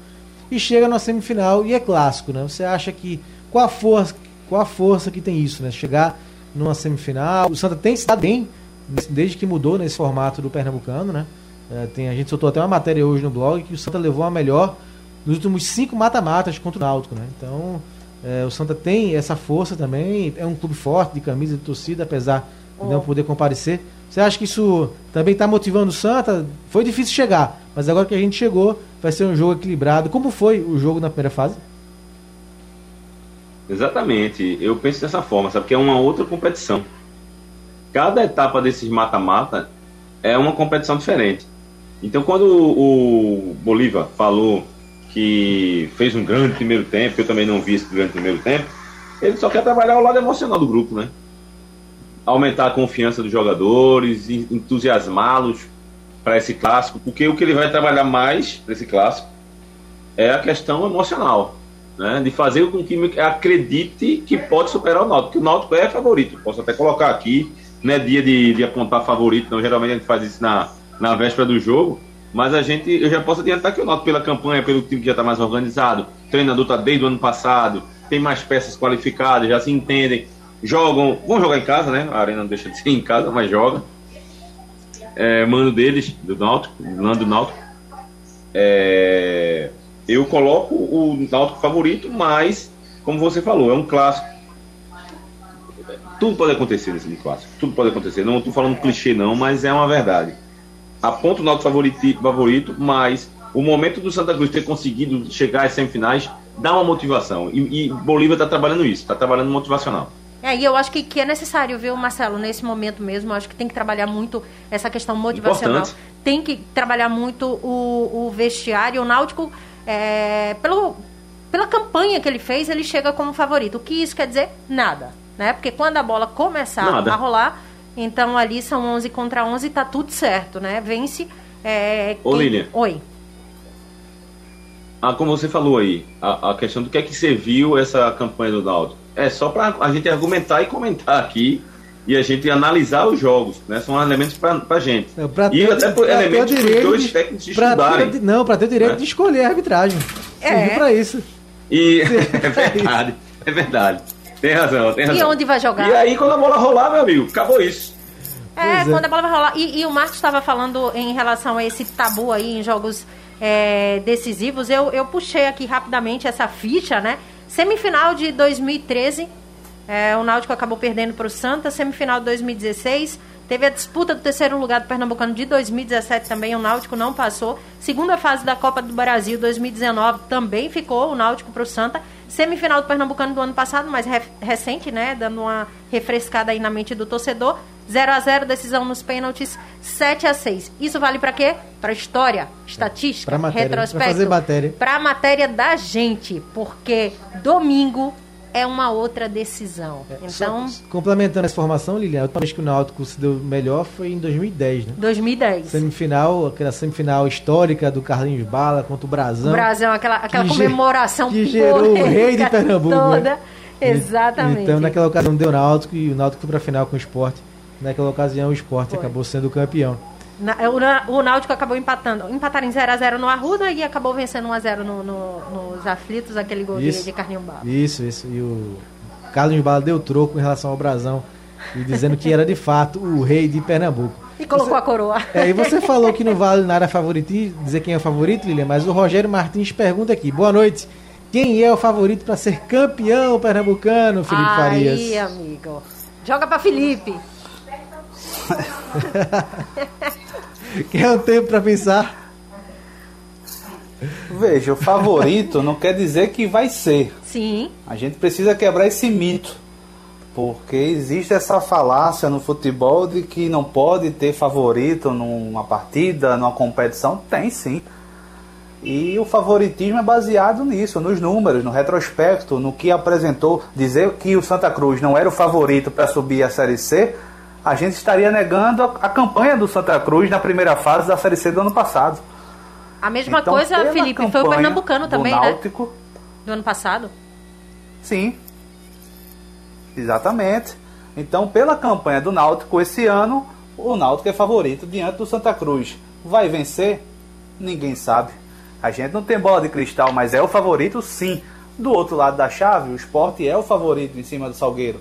B: e chega na semifinal e é clássico, né? Você acha que qual a força, qual a força que tem isso, né? Chegar numa semifinal. O Santa tem estado bem desde que mudou nesse formato do Pernambucano, né? É, tem, a gente soltou até uma matéria hoje no blog que o Santa levou a melhor nos últimos cinco mata-matas contra o Náutico, né? Então, é, o Santa tem essa força também, é um clube forte de camisa de torcida, apesar oh. de não poder comparecer. Você acha que isso também está motivando o Santa? Foi difícil chegar, mas agora que a gente chegou, vai ser um jogo equilibrado. Como foi o jogo na primeira fase?
C: Exatamente. Eu penso dessa forma, sabe? Que é uma outra competição. Cada etapa desses mata-mata é uma competição diferente. Então, quando o, Bolívar falou que fez um grande primeiro tempo, eu também não vi esse grande primeiro tempo, ele só quer trabalhar o lado emocional do grupo, né? Aumentar a confiança dos jogadores, en- entusiasmá-los para esse clássico, porque o que ele vai trabalhar mais para esse clássico é a questão emocional, né? De fazer com que acredite que pode superar o Náutico, que o Náutico é favorito. Posso até colocar aqui, não é dia de, de apontar favorito, não. Geralmente a gente faz isso na, na véspera do jogo, mas a gente, eu já posso adiantar que o Náutico pela campanha, pelo time que já está mais organizado, treinador está desde o ano passado, tem mais peças qualificadas, já se entendem, jogam, vão jogar em casa, né? A arena não deixa de ser em casa, mas joga. É, mano deles, do Náutico, do Náutico. É, eu coloco o Náutico favorito, mas, como você falou, é um clássico. Tudo pode acontecer nesse clássico. Tudo pode acontecer. Não estou falando clichê, não, mas é uma verdade. Aponto o Náutico favorito, favorito, mas o momento do Santa Cruz ter conseguido chegar às semifinais dá uma motivação. E, e Bolívia está trabalhando isso, está trabalhando motivacional.
D: É, e eu acho que, que é necessário, viu, Marcelo, nesse momento mesmo, eu acho que tem que trabalhar muito essa questão motivacional.
C: Importante.
D: Tem que trabalhar muito o, o vestiário. O Náutico, é, pelo, pela campanha que ele fez, ele chega como favorito. O que isso quer dizer? Nada. Né? Porque quando a bola começar
C: Nada.
D: a rolar, então ali são 11 contra 11 e tá tudo certo, né? Vence. É,
C: Ô, Lilian.
D: Oi.
C: Ah, como você falou aí, a, a questão do que é que serviu essa campanha do Náutico. É só para a gente argumentar e comentar aqui e a gente analisar os jogos, né? São elementos para a gente.
B: É, pra
C: e
B: ter-
C: até por
B: ter
C: elementos para os
B: direito
C: dois
B: de-
C: técnicos
B: pra ter
C: estudarem.
B: di- não, para ter o direito
C: né?
B: de escolher a arbitragem.
D: É.
B: Pra isso.
C: E [laughs] [laughs] é verdade, é verdade. Tem razão, tem razão.
D: E onde vai jogar?
C: E aí, quando a bola rolar, meu amigo, acabou isso.
D: É,
B: é.
D: quando a bola vai rolar. E, e o Marcos estava falando em relação a esse tabu aí em jogos é, decisivos. Eu, eu puxei aqui rapidamente essa ficha, né? Semifinal de 2013, é, o Náutico acabou perdendo para o Santa. Semifinal de 2016, teve a disputa do terceiro lugar do Pernambucano de 2017 também. O Náutico não passou. Segunda fase da Copa do Brasil 2019 também ficou o Náutico para o Santa. Semifinal do Pernambucano do ano passado, mais re- recente, né? Dando uma refrescada aí na mente do torcedor. 0 a 0 decisão nos pênaltis, 7 a 6 Isso vale para quê? Para história, estatística,
B: Pra matéria,
D: retrospecto.
B: pra fazer matéria.
D: Pra matéria da gente, porque domingo é uma outra decisão. Então,
B: Só complementando essa informação, Lilian, a última vez que o Náutico se deu melhor foi em 2010, né?
D: 2010.
B: Semifinal, aquela semifinal histórica do Carlinhos Bala contra o
D: O
B: Brasão.
D: Aquela, aquela
B: que
D: comemoração
B: que gerou o rei de Pernambuco,
D: Toda.
B: né?
D: Exatamente.
B: Então, naquela ocasião deu Náutico e o Náutico foi pra final com o Sport. Naquela ocasião, o Sport
D: Foi.
B: acabou sendo campeão.
D: Na- o, Náutico acabou empatando. Empataram em 0x0 no Arruda e acabou vencendo 1x0 no, no- nos aflitos, aquele gol de,
B: Isso.
D: de Carlinho Bala.
B: Isso, isso. E o Carlos Bala deu troco em relação ao Brasão. E dizendo que era de fato o rei de Pernambuco.
D: E colocou a coroa.
B: É, e você falou que não vale nada favoritismo, dizer quem é o favorito, Lilian, mas o Rogério Martins pergunta aqui. Boa noite. Quem é o favorito para ser campeão pernambucano, Felipe
D: Aí,
B: Farias?
D: amigo. Joga pra Felipe. [laughs]
B: Quer um tempo para pensar?
E: Veja, o favorito não quer dizer que vai ser.
D: Sim.
E: A gente precisa quebrar esse mito. Porque existe essa falácia no futebol de que não pode ter favorito numa partida, numa competição. Tem sim. E o favoritismo é baseado nisso, nos números, no retrospecto, no que apresentou. Dizer que o Santa Cruz não era o favorito para subir a Série C, a gente estaria negando a, a campanha do Santa Cruz na primeira fase da Série C do ano passado.
D: A mesma
E: Então,
D: coisa, Felipe, foi o Pernambucano também, né?
E: Náutico,
D: Do ano passado.
E: Sim. Exatamente. Então, pela campanha do Náutico esse ano, o Náutico é favorito diante do Santa Cruz. Vai vencer? Ninguém sabe. A gente não tem bola de cristal, mas é o favorito sim. Do outro lado da chave, o Sport é o favorito em cima do Salgueiro.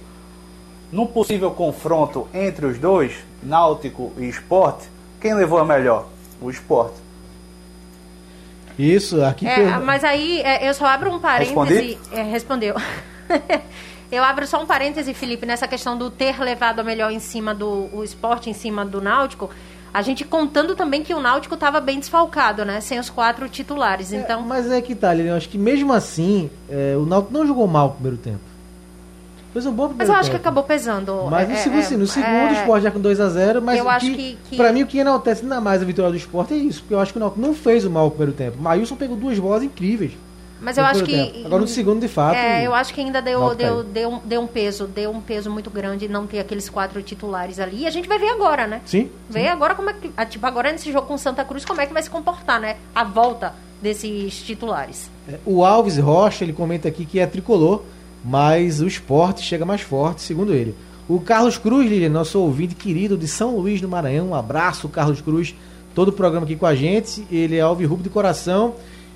E: Num possível confronto entre os dois, Náutico e Sport, quem levou a melhor? O Sport.
B: Isso, aqui
D: É,
B: per-
D: mas aí é, eu só abro um parêntese. É, respondeu. [laughs] eu abro só um parêntese, Felipe, nessa questão do ter levado a melhor em cima do o esporte, em cima do Náutico. A gente contando também que o Náutico estava bem desfalcado, né? Sem os quatro titulares.
B: É,
D: Então,
B: mas é que tá, Lilian, eu acho que mesmo assim, é, o Náutico não jogou mal o primeiro tempo. Fez um bom
D: Mas eu acho que
B: tempo.
D: acabou pesando.
B: Mas no
D: É,
B: segundo,
D: é,
B: sim, no segundo
D: é,
B: o Sport já com 2x0, mas
D: Eu acho
B: que,
D: que- que-
B: pra mim o que enaltece ainda mais a vitória do Sport é isso, porque eu acho que o Náutico não fez o mal no primeiro tempo. O Maílson pegou duas bolas incríveis.
D: Mas eu acho que.
B: tempo. Agora no segundo, de fato.
D: É, eu acho que ainda deu, deu, deu, um- deu um peso, deu um peso muito grande não ter aqueles quatro titulares ali. E a gente vai ver agora, né?
B: Sim.
D: Ver agora como é que. ah, Tipo, agora nesse jogo com Santa Cruz, como é que vai se comportar, né? A volta desses titulares.
B: É, O Alves Rocha, ele comenta aqui que é tricolor, mas o esporte chega mais forte, segundo ele. O Carlos Cruz, Lilian, nosso ouvinte querido de São Luís do Maranhão, um abraço, Carlos Cruz, todo o programa aqui com a gente. Ele é alvirrubro de coração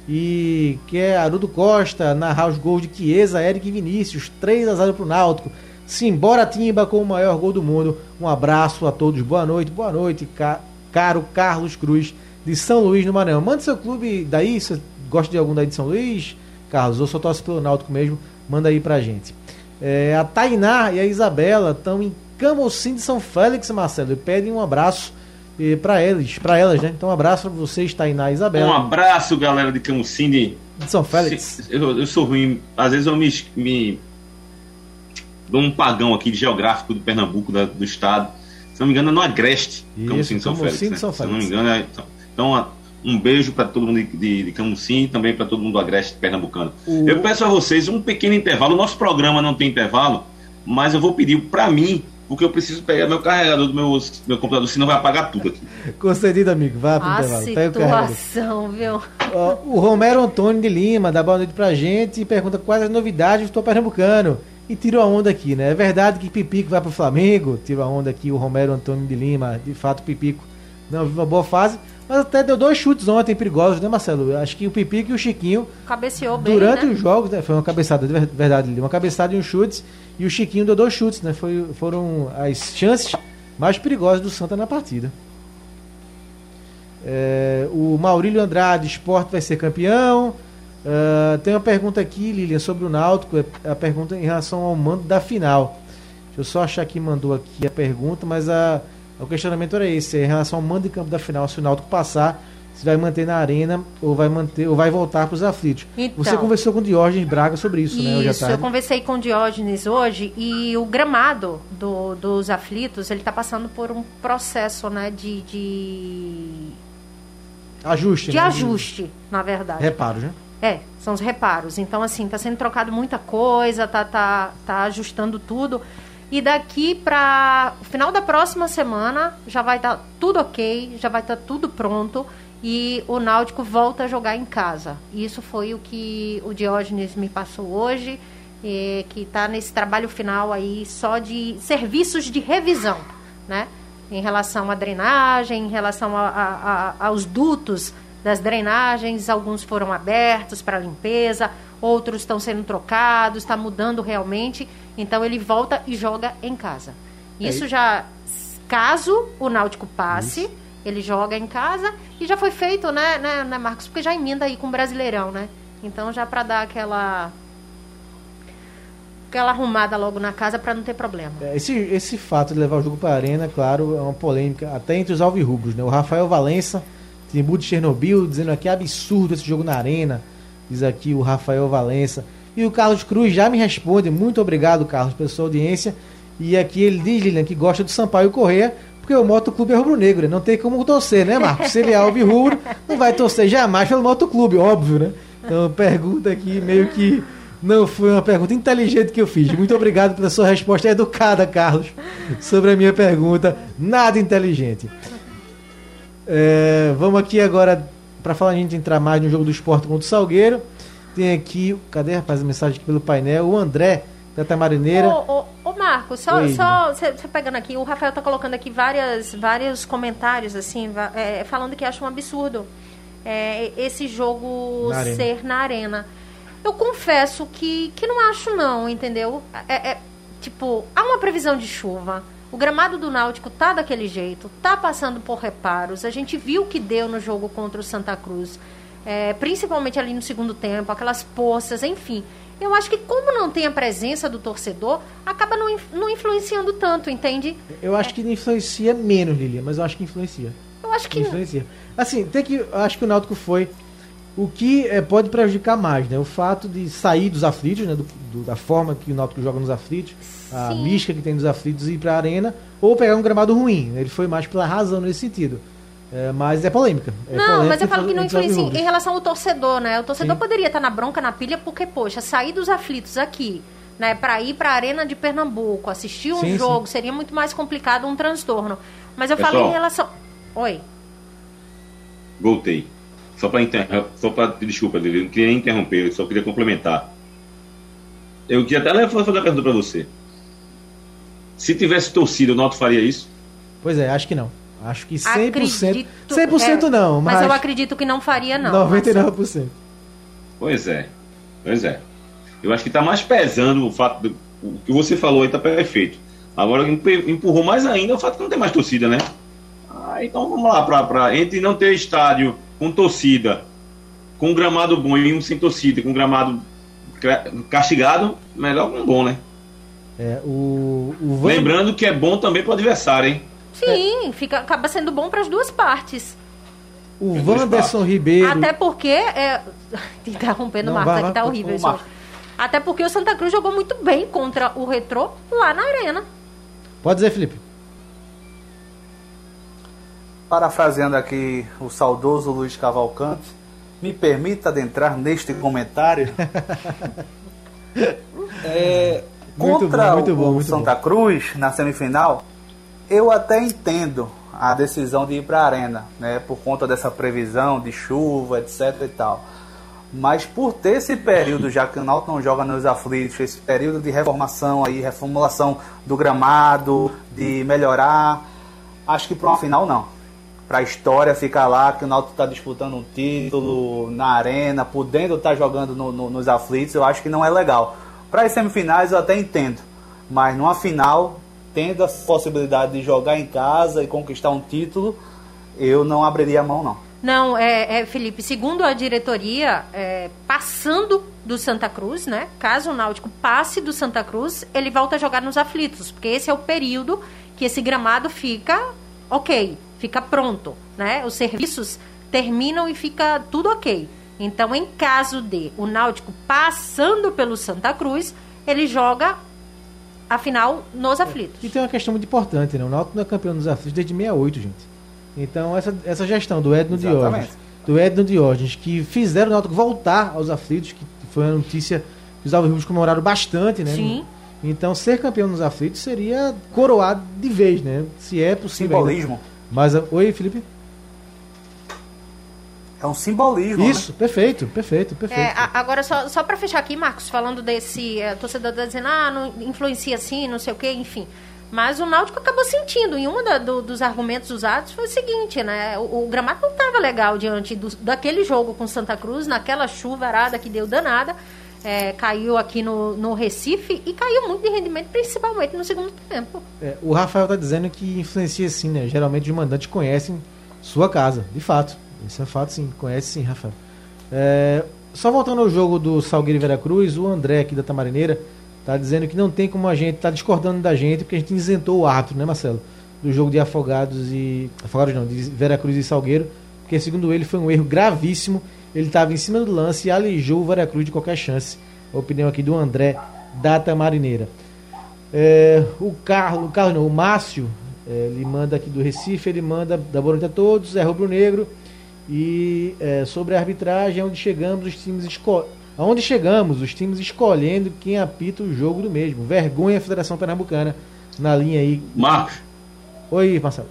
B: e quer Arudo Costa narrar os gols de Chiesa, Eric e Vinícius, 3 a 0 pro Náutico. Simbora Timba com o maior gol do mundo. Um abraço a todos, boa noite, boa noite, ca- caro Carlos Cruz de São Luís do Maranhão. Manda seu clube daí, você gosta de algum daí de São Luís? Carlos, ou só torce pelo Náutico mesmo, manda aí pra gente. É, a Tainá e a Isabela estão em Camocim de São Félix, Marcelo, e pedem um abraço eh, pra eles, para elas, né? Então um abraço pra vocês, Tainá e
C: Um
B: Isabela,
C: abraço, galera de Camucine.
B: de São Félix.
C: Se- Eu, eu sou ruim. Às vezes eu me, me dou um pagão aqui de geográfico do Pernambuco, da- do estado. Se não me engano, é no Agreste,
B: Isso,
C: Camusim de São Félix.
B: de
C: né?
B: São
C: Se eu não
B: Félix.
C: me engano, é, então, então, a- um beijo para todo mundo de, de, de Camusim e também para todo mundo do Agreste pernambucano.
B: O-
C: Eu peço a vocês um pequeno intervalo. O nosso programa não tem intervalo, mas eu vou pedir para mim, porque eu preciso pegar meu carregador do meu, meu computador, senão vai apagar tudo aqui.
B: Concedido, amigo, vá pro
D: A
B: intervalo. Pega o carregador.
D: situação, viu?
B: O Romero Antônio de Lima dá boa noite pra gente e pergunta quais as novidades do Pernambucano. E tirou a onda aqui, né? É verdade que Pipico vai pro Flamengo? Tirou a onda aqui o Romero Antônio de Lima. De fato, o Pipico não vive uma boa fase. Mas até deu dois chutes ontem perigosos, né, Marcelo? Acho que o Pipico e o Chiquinho,
D: Cabeceou bem,
B: durante
D: né?
B: os jogos, né, foi uma cabeçada, de ver- verdade, uma cabeçada e um chutes. E o Chiquinho deu dois chutes, né? Foi, foram as chances mais perigosas do Santa na partida. É, o Maurílio Andrade, esporte vai ser campeão. Ah, tem uma pergunta aqui, Lilian, sobre o Náutico. É a pergunta em relação ao mando da final. Deixa eu só achar quem mandou aqui a pergunta, mas a, o questionamento era esse: é em relação ao mando de campo da final, se o Náutico passar, se vai manter na arena ou vai manter ou vai voltar para os aflitos.
D: Então.
B: Você conversou com o Diógenes Braga sobre isso, né? Hoje à
D: Isso, eu
B: tarde.
D: conversei com o Diógenes hoje e o gramado do- dos aflitos, ele está passando por um processo, né, de, de,
B: Ajuste.
D: de
B: né?
D: ajuste, na verdade.
B: Reparos, né?
D: É, são os reparos. Então, assim, tá sendo trocado muita coisa, tá, tá, tá ajustando tudo. E daqui para o final da próxima semana já vai estar tudo ok, já vai estar tudo pronto e o Náutico volta a jogar em casa. Isso foi o que o Diógenes me passou hoje, que está nesse trabalho final aí só de serviços de revisão, né? Em relação à drenagem, em relação a- a- a- aos dutos das drenagens, alguns foram abertos para limpeza, outros estão sendo trocados, está mudando realmente. Então ele volta e joga em casa. Isso já, caso o Náutico passe, ele joga em casa e já foi feito, né, né, né, Marcos? Porque já emenda aí com o Brasileirão, né? Então já para dar aquela aquela arrumada logo na casa para não ter problema.
B: É, Esse, esse fato de levar o jogo para a arena, claro, é uma polêmica até entre os alvirrubros, né? O Rafael Valença, Timbu de Chernobyl, dizendo aqui absurdo esse jogo na arena, diz aqui o Rafael Valença. E o Carlos Cruz já me responde, muito obrigado, Carlos, pela sua audiência. E aqui ele diz, Lilian, que gosta do Sampaio Correia, porque o motoclube é rubro-negro, né? não tem como torcer, né, Marcos? Se ele é alvirrubro, não vai torcer jamais pelo motoclube, óbvio, né? Então, pergunta aqui meio que não foi uma pergunta inteligente que eu fiz. Muito obrigado pela sua resposta educada, Carlos, sobre a minha pergunta. Nada inteligente. É, vamos aqui agora, para falar a gente entrar mais no jogo do esporte contra o Salgueiro. Tem aqui, cadê rapaz, a mensagem aqui pelo painel? O André, da Tamarineira.
D: Ô, ô, ô, Marcos, só,
B: Oi.
D: só você pegando aqui, o Rafael tá colocando aqui várias, vários comentários, assim, é, falando que acha um absurdo é, esse jogo
B: Na arena.
D: ser na arena. Eu confesso que, que não acho não, entendeu? É, é, tipo, há uma previsão de chuva. O gramado do Náutico tá daquele jeito, tá passando por reparos. A gente viu o que deu no jogo contra o Santa Cruz. É, principalmente ali no segundo tempo, aquelas poças, enfim. Eu acho que como não tem a presença do torcedor, acaba não, não influenciando tanto, entende?
B: Eu acho que influencia menos, Lilia, mas eu acho que influencia.
D: Eu acho que
B: Influencia. Assim, tem que. eu Acho que o Náutico foi. O que é, pode prejudicar mais, né? O fato de sair dos aflitos, né? Do, do, da forma que o Náutico joga nos aflitos, a
D: Sim.
B: mística que tem nos aflitos e ir para a arena, ou pegar um gramado ruim. Ele foi mais pela razão nesse sentido. É, mas é polêmica. É
D: não,
B: polêmica
D: mas eu falo que não influencia
B: alvirrubros.
D: em relação ao torcedor, né? O torcedor
B: Sim.
D: poderia estar na bronca, na pilha, porque, poxa, sair dos aflitos aqui, né, pra ir pra Arena de Pernambuco, assistir um
B: Sim,
D: jogo, seria muito mais complicado, um transtorno. Mas eu falo
C: Pessoal.
D: em relação. Oi.
C: Voltei. Só para só para desculpa, Lili, não queria interromper, eu só queria complementar. Eu queria até fazer uma pergunta para você. Se tivesse torcida, o Náutico faria isso?
B: Pois é, acho que não. Acho que 100%.
D: Acredito,
B: 100%
D: é,
B: não, mas,
D: Mas eu acredito que não faria, não.
B: 99%.
C: Pois é. Pois é. Eu acho que está mais pesando o fato do o que você falou aí tá perfeito. Agora empurrou mais ainda o fato que não tem mais torcida, né? Ah, então vamos lá, pra, pra, entre não ter estádio com torcida, com gramado bom e um sem torcida, com gramado castigado, melhor com bom, né?
B: É, o, o Van-
C: Lembrando que é bom também pro adversário, hein?
D: Sim, fica, acaba sendo bom para as duas partes.
B: o
C: Tem
B: Wanderson Ribeiro.
D: Até porque. É... [laughs] Interrompendo o
B: Não,
D: Marcos,
B: vai,
D: aqui tá horrível isso. Até porque o Santa Cruz jogou muito bem contra o Retrô lá na Arena.
B: Pode dizer, Felipe.
E: Parafraseando aqui o saudoso Luiz Cavalcante, me permita adentrar neste comentário. [laughs] É,
B: Muito
E: contra
B: bom, muito
E: o,
B: bom,
E: o Santa Cruz, na semifinal, eu até entendo a decisão de ir para a arena, né, por conta dessa previsão de chuva, etc e tal. Mas por ter esse período, já que o Náutico não joga nos aflitos, esse período de reformação aí, reformulação do gramado, de melhorar, acho que para uma final não. Para a história ficar lá, que o Náutico está disputando um título na arena, podendo estar jogando no- no- nos aflitos, eu acho que não é legal. Para as semifinais eu até entendo, mas numa final, tendo a possibilidade de jogar em casa e conquistar um título, eu não abriria a mão não.
D: Não, é, é, Felipe, segundo a diretoria, é, passando do Santa Cruz, né? Caso o Náutico passe do Santa Cruz, ele volta a jogar nos aflitos, porque esse é o período que esse gramado fica ok, fica pronto, né? Os serviços terminam e fica tudo ok. Então, em caso de o Náutico passando pelo Santa Cruz, ele joga a final nos aflitos.
B: E tem uma questão muito importante, né? O Náutico não é campeão dos aflitos desde 68, gente. Então, essa, essa gestão do Edno
E: Exatamente.
B: Diógenes, do Edno Diógenes, que fizeram o Náutico voltar aos aflitos, que foi uma notícia que os Alvirrubos comemoraram bastante, né?
D: Sim.
B: Então, ser campeão nos aflitos seria coroado de vez, né? Se é possível. ainda.
E: Simbolismo.
B: Mas, oi, Felipe?
E: É um simbolismo. né?
B: Isso, perfeito, perfeito, perfeito.
D: É, a- agora, só, só para fechar aqui, Marcos, falando desse é, torcedor tá dizendo, ah, não influencia assim, não sei o quê, enfim. Mas o Náutico acabou sentindo, e um da- do- dos argumentos usados foi o seguinte, né? O, o gramado não estava legal diante do- daquele jogo com Santa Cruz, naquela chuva arada que deu danada. é, caiu aqui no, no Recife e caiu muito de rendimento, principalmente no segundo tempo.
B: É, o Rafael está dizendo que influencia sim, né? Geralmente os mandantes conhecem sua casa, de fato. Isso é fato sim, conhece sim, Rafael. É, só voltando ao jogo do Salgueiro e Veracruz, o André aqui da Tamarineira tá dizendo que não tem como a gente tá discordando da gente, porque a gente isentou o árbitro, né, Marcelo? Do jogo de Afogados e. Afogados não, de Veracruz e Salgueiro, porque segundo ele foi um erro gravíssimo. Ele estava em cima do lance e alijou o Veracruz de qualquer chance. A opinião aqui do André da Tamarineira. É, o Carlos, o Carlos não, o Márcio, é, ele manda aqui do Recife, ele manda da boa noite a todos, é rubro-negro. E é, sobre a arbitragem, onde chegamos, os times esco aonde chegamos, os times escolhendo quem apita o jogo do mesmo. Vergonha a Federação Pernambucana na linha aí.
C: Marcos,
B: Oi, Marcelo.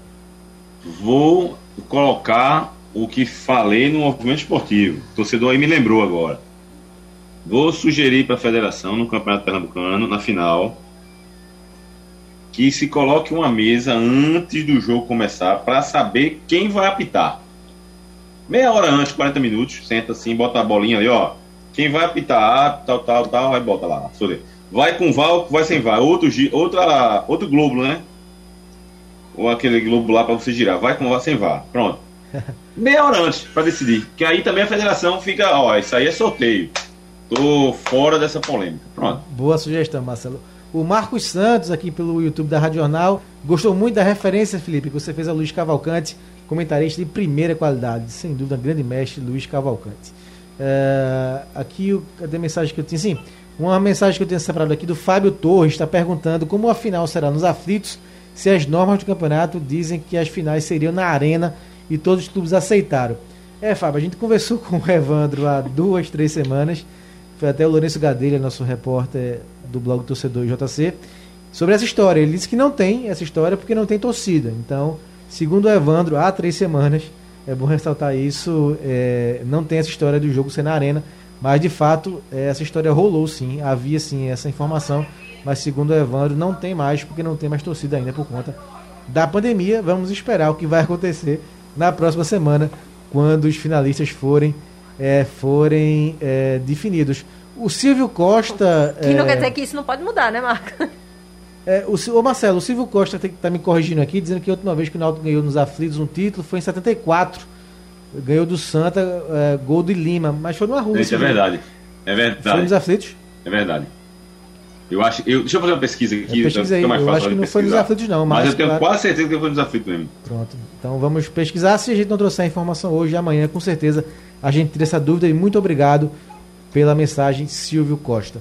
C: vou colocar o que falei no movimento esportivo. O torcedor aí me lembrou agora. Vou sugerir para a federação no Campeonato Pernambucano, na final, que se coloque uma mesa antes do jogo começar para saber quem vai apitar. Meia hora antes, 40 minutos, senta assim, bota a bolinha ali, ó. Quem vai apitar, ah, tal, tal, tal, aí bota lá. Vai com VAR, vai sem VAR. Outro, outra, outro globo, né? Ou aquele globo lá para você girar. Vai com VAR sem VAR. Pronto. [laughs] Meia hora antes para decidir. Que aí também a federação fica, ó, isso aí é sorteio. Tô fora dessa polêmica. Pronto.
B: Boa sugestão, Marcelo. O Marcos Santos, aqui pelo YouTube da Rádio Jornal, gostou muito da referência, Felipe, que você fez a Luiz Cavalcante, comentarista de primeira qualidade. Sem dúvida, grande mestre Luiz Cavalcante. É, aqui, cadê a mensagem que eu tinha? Sim, uma mensagem que eu tenho separado aqui do Fábio Torres, está perguntando como a final será nos aflitos, se as normas do campeonato dizem que as finais seriam na arena e todos os clubes aceitaram. É, Fábio, a gente conversou [laughs] com o Evandro há duas, três semanas, foi até o Lourenço Gadelha, nosso repórter do blog Torcedor JC, sobre essa história. Ele disse que não tem essa história porque não tem torcida. Então, segundo o Evandro, há três semanas, é bom ressaltar isso, é, não tem essa história do jogo ser na arena, mas de fato é, essa história rolou sim, havia sim essa informação, mas segundo o Evandro não tem mais porque não tem mais torcida ainda por conta da pandemia. Vamos esperar o que vai acontecer na próxima semana quando os finalistas forem é, forem é, definidos. O Silvio Costa.
D: Que não
B: é,
D: quer dizer que isso não pode mudar, né, Marco?
B: é, o, ô Marcelo, o Silvio Costa tem- tá me corrigindo aqui, dizendo que a última vez que o Náutico ganhou nos aflitos um título foi em 74. Ganhou do Santa, é, gol de Lima, mas foi numa rua.
C: Isso é verdade. É
B: Foi nos
C: verdade.
B: aflitos?
C: É verdade. Eu acho. Eu, deixa eu fazer uma pesquisa aqui.
B: É, pesquisa aí,
C: fica mais
B: eu
C: fácil
B: acho que não foi nos
C: pesquisar.
B: aflitos não,
C: Mas,
B: mas,
C: eu tenho
B: claro-
C: quase certeza que foi nos aflitos mesmo.
B: Pronto. Então vamos pesquisar. Se a gente não trouxer a informação hoje e amanhã, com certeza a gente tira essa dúvida. E muito obrigado pela mensagem, Silvio Costa.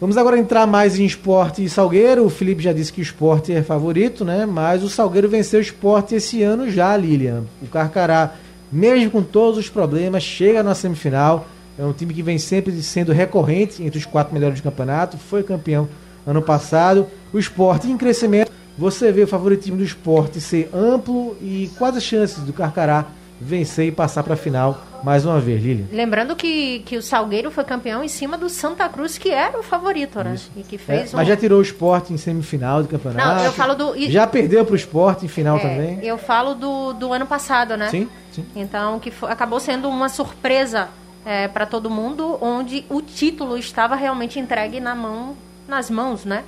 B: Vamos agora entrar mais em esporte e Salgueiro. O Felipe já disse que o esporte é favorito, né? Mas o Salgueiro venceu o esporte esse ano já, Lilian. O Carcará, mesmo com todos os problemas, chega na semifinal. É um time que vem sempre sendo recorrente entre os quatro melhores do campeonato. Foi campeão ano passado. O esporte em crescimento. Você vê o favoritismo do esporte ser amplo e quais as chances do Carcará vencer e passar para a final mais uma vez, Lilian?
D: Lembrando que, que o Salgueiro foi campeão em cima do Santa Cruz, que era o favorito, né? E que
B: É,
D: fez um...
B: mas já tirou o esporte em semifinal do campeonato.
D: Não, eu falo do... e-
B: Já perdeu para o esporte em final
D: é,
B: também.
D: Eu falo do, do ano passado, né?
B: Sim, sim.
D: Então, que fo- acabou sendo uma surpresa para todo mundo, onde o título estava realmente entregue na mão, nas mãos, né?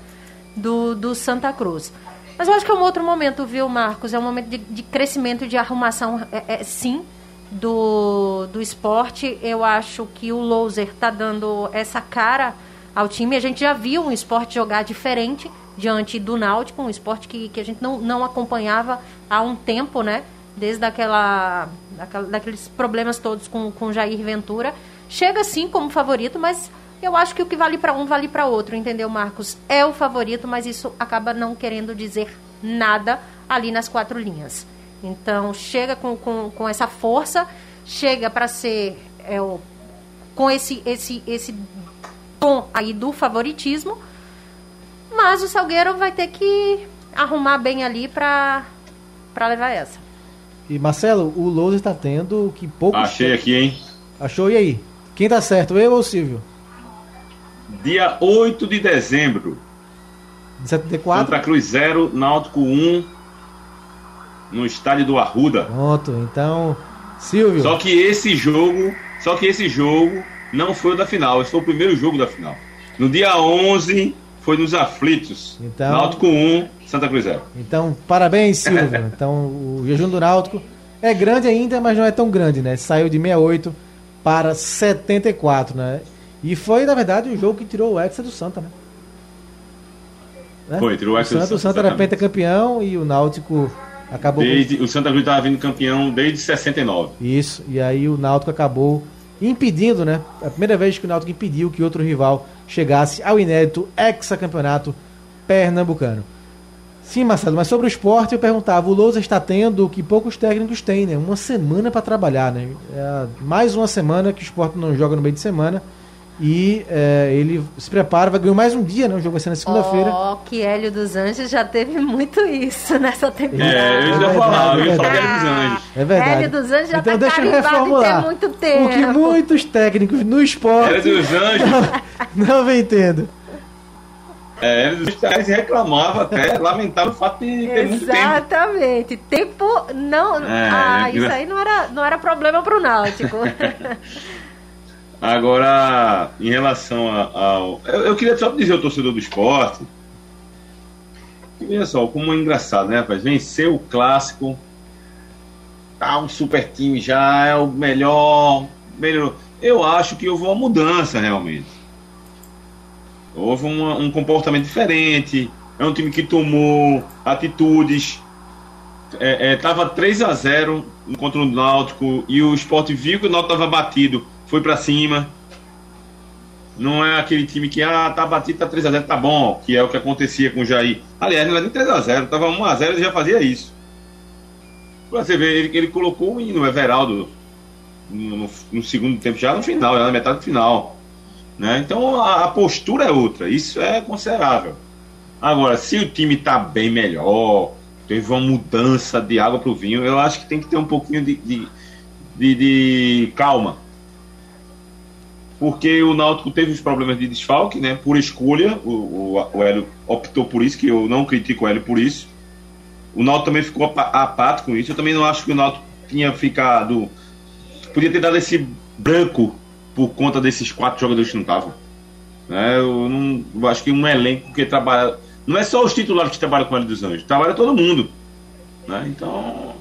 D: Do, do Santa Cruz. Mas eu acho que é um outro momento, viu, Marcos? É um momento de, de crescimento, de arrumação, é, é, sim, do, do esporte. Eu acho que o Loser está dando essa cara ao time. A gente já viu um esporte jogar diferente diante do Náutico, um esporte que, que a gente não, não acompanhava há um tempo, né? Desde aquela, daquela- daqueles problemas todos com, com Jair Ventura. Chega sim como favorito, mas eu acho que o que vale para um vale para outro, entendeu, Marcos? É o favorito, mas isso acaba não querendo dizer nada ali nas quatro linhas. Então, chega com, com, com essa força, chega para ser é, o, com esse, esse, esse tom aí do favoritismo, mas o Salgueiro vai ter que arrumar bem ali para levar essa.
B: E Marcelo, o Lousa está tendo que poucos.
C: Achei aqui, hein?
B: Achou? E aí? Quem tá certo, eu ou o Silvio?
C: Dia 8 de dezembro.
B: De 74?
C: Santa Cruz 0, Náutico 1. No estádio do Arruda.
B: Pronto, então. Silvio.
C: Só que esse jogo. Só que esse jogo não foi o da final. Esse foi o primeiro jogo da final. No dia 11 foi nos aflitos.
B: Então-
C: Náutico 1, Santa Cruz 0.
B: Então, parabéns, Silvio. [laughs] então, o jejum do Náutico é grande ainda, mas não é tão grande, né? Saiu de 68 para 74, né? E foi, na verdade, o jogo que tirou o Hexa do Santa, né? Né?
C: Foi, tirou o Hexa do
B: Santa. O Santa era pentacampeão e o Náutico acabou com
C: Desde, o Santa Cruz estava vindo campeão desde 69.
B: Isso, e aí o Náutico acabou impedindo, né? A primeira vez que o Náutico impediu que outro rival chegasse ao inédito hexacampeonato pernambucano. Sim, Marcelo, mas sobre o esporte eu perguntava, o Lousa está tendo o que poucos técnicos têm, né? Uma semana para trabalhar, né? É mais uma semana que o esporte não joga no meio de semana e é, ele se prepara, vai ganhar mais um dia, né? O jogo vai ser na segunda-feira.
D: Ó, que Hélio dos Anjos já teve muito isso nessa temporada.
C: É, eu
B: É
C: já falava, eu ia falar
B: é
C: era dos anjos.
B: É verdade.
D: Hélio dos Anjos já
B: então
D: tá
B: deixa eu reformular.
D: ter muito
B: O que
D: tempo.
B: muitos técnicos no esporte
C: Era dos anjos. [laughs]
B: não vem tendo.
C: É, era dos caras reclamava até, lamentava o fato de ter muito tempo.
D: Exatamente. Tempo não.
C: É,
D: ah,
C: é,
D: isso aí não era, não era problema pro Náutico. [laughs]
C: Agora, em relação ao. Eu, eu queria só dizer ao torcedor do esporte. Veja só, como é engraçado, né, rapaz? Venceu o clássico. Tá um super time já, é o melhor. melhor. Eu acho que houve uma mudança realmente. Houve um comportamento diferente. É um time que tomou atitudes. É, é, tava 3 a 0 contra o Náutico e o Sport viu que o Náutico estava batido. Foi para cima. Não é aquele time que, ah, tá batido, tá 3x0, tá bom, que é o que acontecia com o Jair. Aliás, não era nem 3x0, tava 1x0 e já fazia isso. Pra você ver, ele, ele colocou o Everaldo no, no, no, segundo tempo, já no final, já na metade do final. Né? Então a, a, postura é outra, isso é considerável. Agora, se o time tá bem melhor, teve uma mudança de água pro vinho, eu acho que tem que ter um pouquinho de, de, de, de calma porque o Náutico teve os problemas de desfalque, né? Por escolha, o, o, o Hélio optou por isso, que eu não critico o Hélio por isso. O Náutico também ficou apático com isso. Eu também não acho que o Náutico tinha ficado. Podia ter dado esse branco por conta desses quatro jogadores que não estavam. Né? Eu não eu acho que um elenco que trabalha. Não é só os titulares que trabalham com o Hélio dos Anjos, trabalha todo mundo. Né? Então,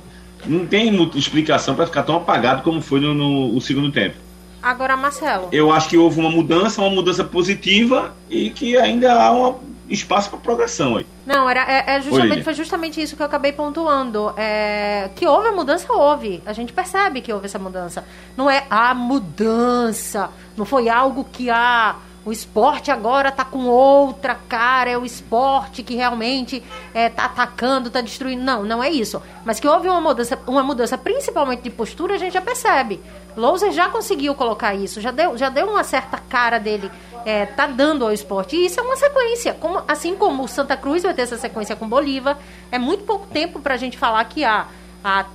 C: não tem muita explicação para ficar tão apagado como foi no, no, no segundo tempo.
D: Agora, Marcelo.
C: Eu acho que houve uma mudança, uma mudança positiva e que ainda há um espaço para progressão aí.
D: Não, era, é, é justamente, foi justamente isso que eu acabei pontuando. É, que houve a mudança, houve. A gente percebe que houve essa mudança. Não é a mudança. Não foi algo que a. Ah, o esporte agora tá com outra cara, é o esporte que realmente é, tá atacando, tá destruindo. Não, não é isso. Mas que houve uma mudança, uma mudança principalmente de postura, a gente já percebe. Louser já conseguiu colocar isso, já deu, já deu uma certa cara dele, é, tá dando ao esporte. E isso é uma sequência. Como, assim como o Santa Cruz vai ter essa sequência com Bolívar, é muito pouco tempo pra gente falar que ah,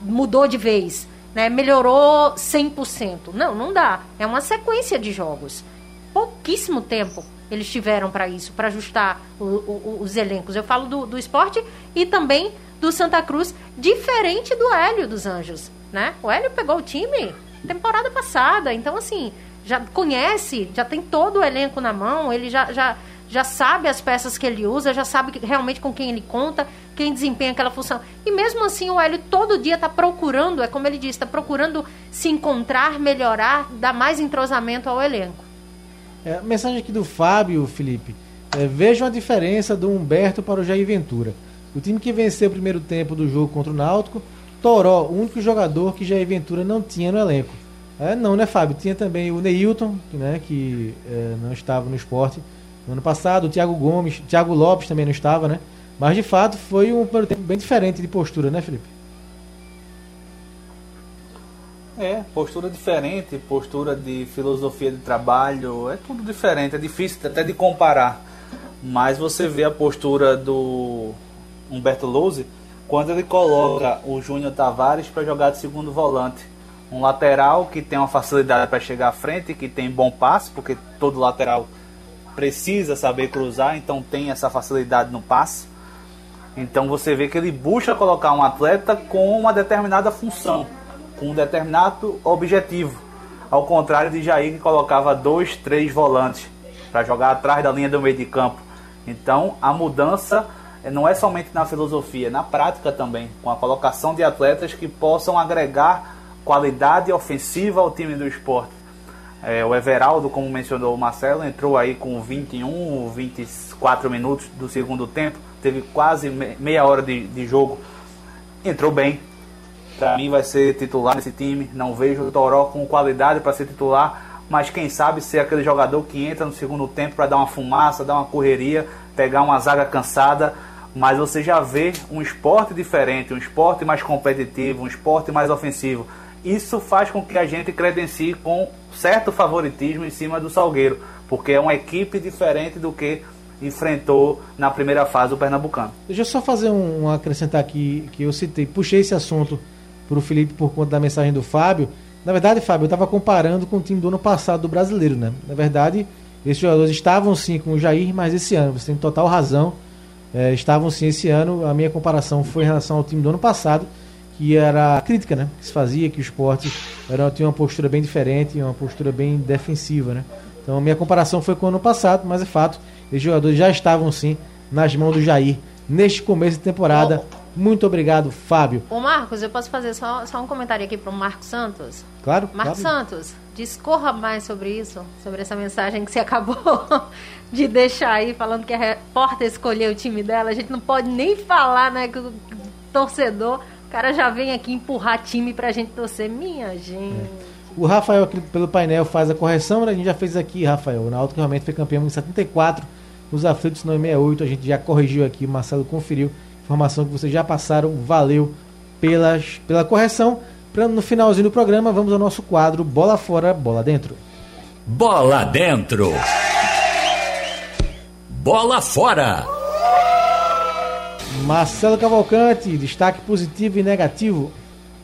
D: mudou de vez. Né, melhorou 100%. Não, não dá. É uma sequência de jogos pouquíssimo tempo eles tiveram para isso, para ajustar o, o, os elencos. Eu falo do, do esporte e também do Santa Cruz, diferente do Hélio dos Anjos, né? O Hélio pegou o time temporada passada, então assim, já conhece, já tem todo o elenco na mão, ele já, já, já sabe as peças que ele usa, já sabe realmente com quem ele conta, quem desempenha aquela função. E mesmo assim o Hélio todo dia está procurando, é como ele diz, está procurando se encontrar, melhorar, dar mais entrosamento ao elenco.
B: É, mensagem aqui do Fábio, Felipe. É, vejam a diferença do Humberto para o Jair Ventura. O time que venceu o primeiro tempo do jogo contra o Náutico, Toró, o único jogador que Jair Ventura não tinha no elenco. É, não, né, Fábio? Tinha também o Neilton, né, que é, não estava no esporte no ano passado, o Thiago Gomes, Thiago Lopes também não estava, né? Mas de fato foi um primeiro tempo bem diferente de postura, né, Felipe?
E: É, postura diferente, postura de filosofia de trabalho, é tudo diferente, é difícil até de comparar. Mas você vê a postura do Humberto Louze quando ele coloca o Júnior Tavares para jogar de segundo volante. Um lateral que tem uma facilidade para chegar à frente, que tem bom passe, porque todo lateral precisa saber cruzar, então tem essa facilidade no passe. Então você vê que ele busca colocar um atleta com uma determinada função com um determinado objetivo. Ao contrário de Jair que colocava dois, três volantes para jogar atrás da linha do meio de campo. Então a mudança não é somente na filosofia, é na prática também, com a colocação de atletas que possam agregar qualidade ofensiva ao time do esporte. É, o Everaldo, como mencionou o Marcelo, entrou aí com 21, 24 minutos do segundo tempo, teve quase meia hora de, de jogo, entrou bem, para mim vai ser titular nesse time. Não vejo o Toró com qualidade para ser titular, mas quem sabe ser aquele jogador que entra no segundo tempo para dar uma fumaça, dar uma correria, pegar uma zaga cansada. Mas você já vê um esporte diferente, um esporte mais competitivo, um esporte mais ofensivo. Isso faz com que a gente credencie com certo favoritismo em cima do Salgueiro, porque é uma equipe diferente do que enfrentou na primeira fase o Pernambucano.
B: Deixa eu só fazer um, um acrescentar aqui que eu citei, puxei esse assunto para o Felipe por conta da mensagem do Fábio. Na verdade, Fábio, eu estava comparando com o time do ano passado do brasileiro, né? Na verdade, esses jogadores estavam sim com o Jair, mas esse ano, você tem total razão, é, estavam sim esse ano. A minha comparação foi em relação ao time do ano passado, que era a crítica, né? Que se fazia, que o esporte era, tinha uma postura bem diferente, uma postura bem defensiva, né? Então a minha comparação foi com o ano passado, mas é fato, esses jogadores já estavam sim nas mãos do Jair neste começo de temporada. Muito obrigado, Fábio.
D: Ô Marcos, eu posso fazer só, só um comentário aqui para o Marcos Santos?
B: Claro.
D: Marcos
B: claro.
D: Santos, discorra mais sobre isso, sobre essa mensagem que você acabou de deixar aí, falando que a repórter escolheu o time dela. A gente não pode nem falar, né, que o torcedor, o cara já vem aqui empurrar time para a gente torcer. Minha gente.
B: O Rafael aqui pelo painel faz a correção, né? a gente já fez aqui, Rafael. O Náutico realmente foi campeão em 74, os aflitos não em 68, a gente já corrigiu aqui, o Marcelo conferiu. Informação que vocês já passaram, valeu pelas, pela correção. Pra, no finalzinho do programa, vamos ao nosso quadro Bola Fora, Bola Dentro.
A: Bola Dentro. Bola Fora.
B: Marcelo Cavalcante, destaque positivo e negativo.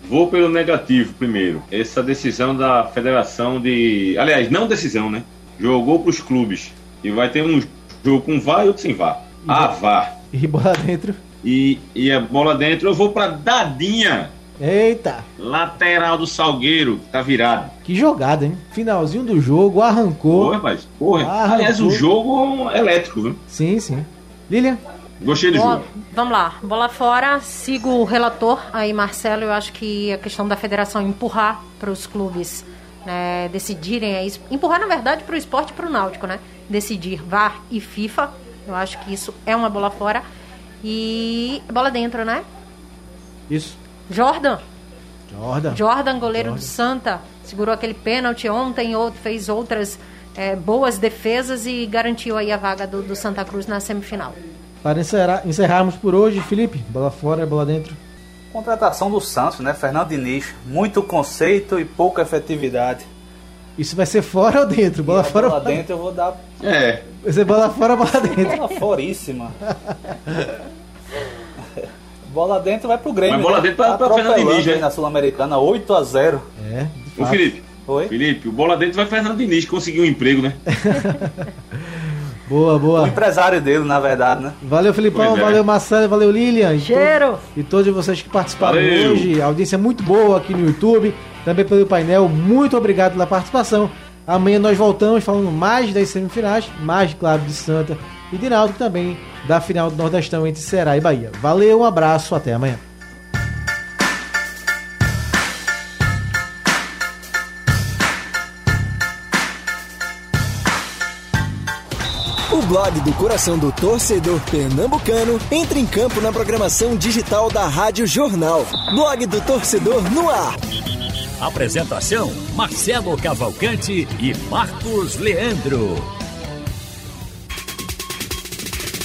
C: Vou pelo negativo primeiro. Essa decisão da federação de. Aliás, não decisão, né? Jogou para os clubes. E vai ter um jogo com VAR e outro sem VAR. A VAR.
B: E bola dentro.
C: E, e a bola dentro, eu vou para Dadinha.
B: Eita!
C: Lateral do Salgueiro, tá virado.
B: Que jogada, hein? Finalzinho do jogo, arrancou.
C: Porra, rapaz. Porra.
B: Arrancou.
C: Aliás, o jogo é elétrico, viu?
B: Sim, sim. Lilian?
C: Gostei do
D: Bola-
C: jogo.
D: vamos lá, bola fora. Sigo o relator aí, Marcelo. Eu acho que a questão da federação empurrar para os clubes né, decidirem aí, empurrar na verdade para o esporte e para o náutico, né? Decidir VAR e FIFA. Eu acho que isso é uma bola fora. E bola dentro, né?
B: Isso.
D: Jordan.
B: Jordan.
D: Jordan, goleiro
B: Jordan.
D: do Santa, segurou aquele pênalti ontem, outro, fez outras eh, boas defesas e garantiu aí a vaga do, do Santa Cruz na semifinal.
B: Para encerrar, encerrarmos por hoje, Felipe, bola fora, bola dentro.
E: Contratação do Santos, né? Fernando Diniz. Muito conceito e pouca efetividade.
B: Isso vai ser fora ou dentro? Bola fora
E: bola
B: bola
E: dentro eu vou dar
C: É.
B: Vai ser bola fora, bola dentro.
E: bola foríssima. [laughs] bola dentro vai pro Grêmio.
C: Mas bola
E: né?
C: dentro pra- pra Fernando Diniz,
E: aí
C: né?
E: na Sul-Americana, 8 a 0
B: É, fato.
C: Felipe.
E: Oi?
C: Felipe, o bola dentro vai Fernando Diniz conseguir um emprego, né? [laughs]
B: Boa,
E: O
B: boa.
E: empresário dele, na verdade, né?
B: Valeu, Felipão,
C: é.
B: valeu, Marcelo, valeu, Lilian. E to-
D: Cheiro!
B: E todos vocês que participaram
C: Valeu.
B: hoje. Audiência muito boa aqui no YouTube, também pelo painel. Muito obrigado pela participação. Amanhã nós voltamos falando mais das semifinais, mais, claro, de Santa e de Náutico também, da final do Nordestão entre Ceará e Bahia. Valeu, um abraço, até amanhã.
H: O blog do coração do torcedor pernambucano entra em campo na programação digital da Rádio Jornal. Blog do torcedor no ar.
A: Apresentação: Marcelo Cavalcante e Marcos Leandro.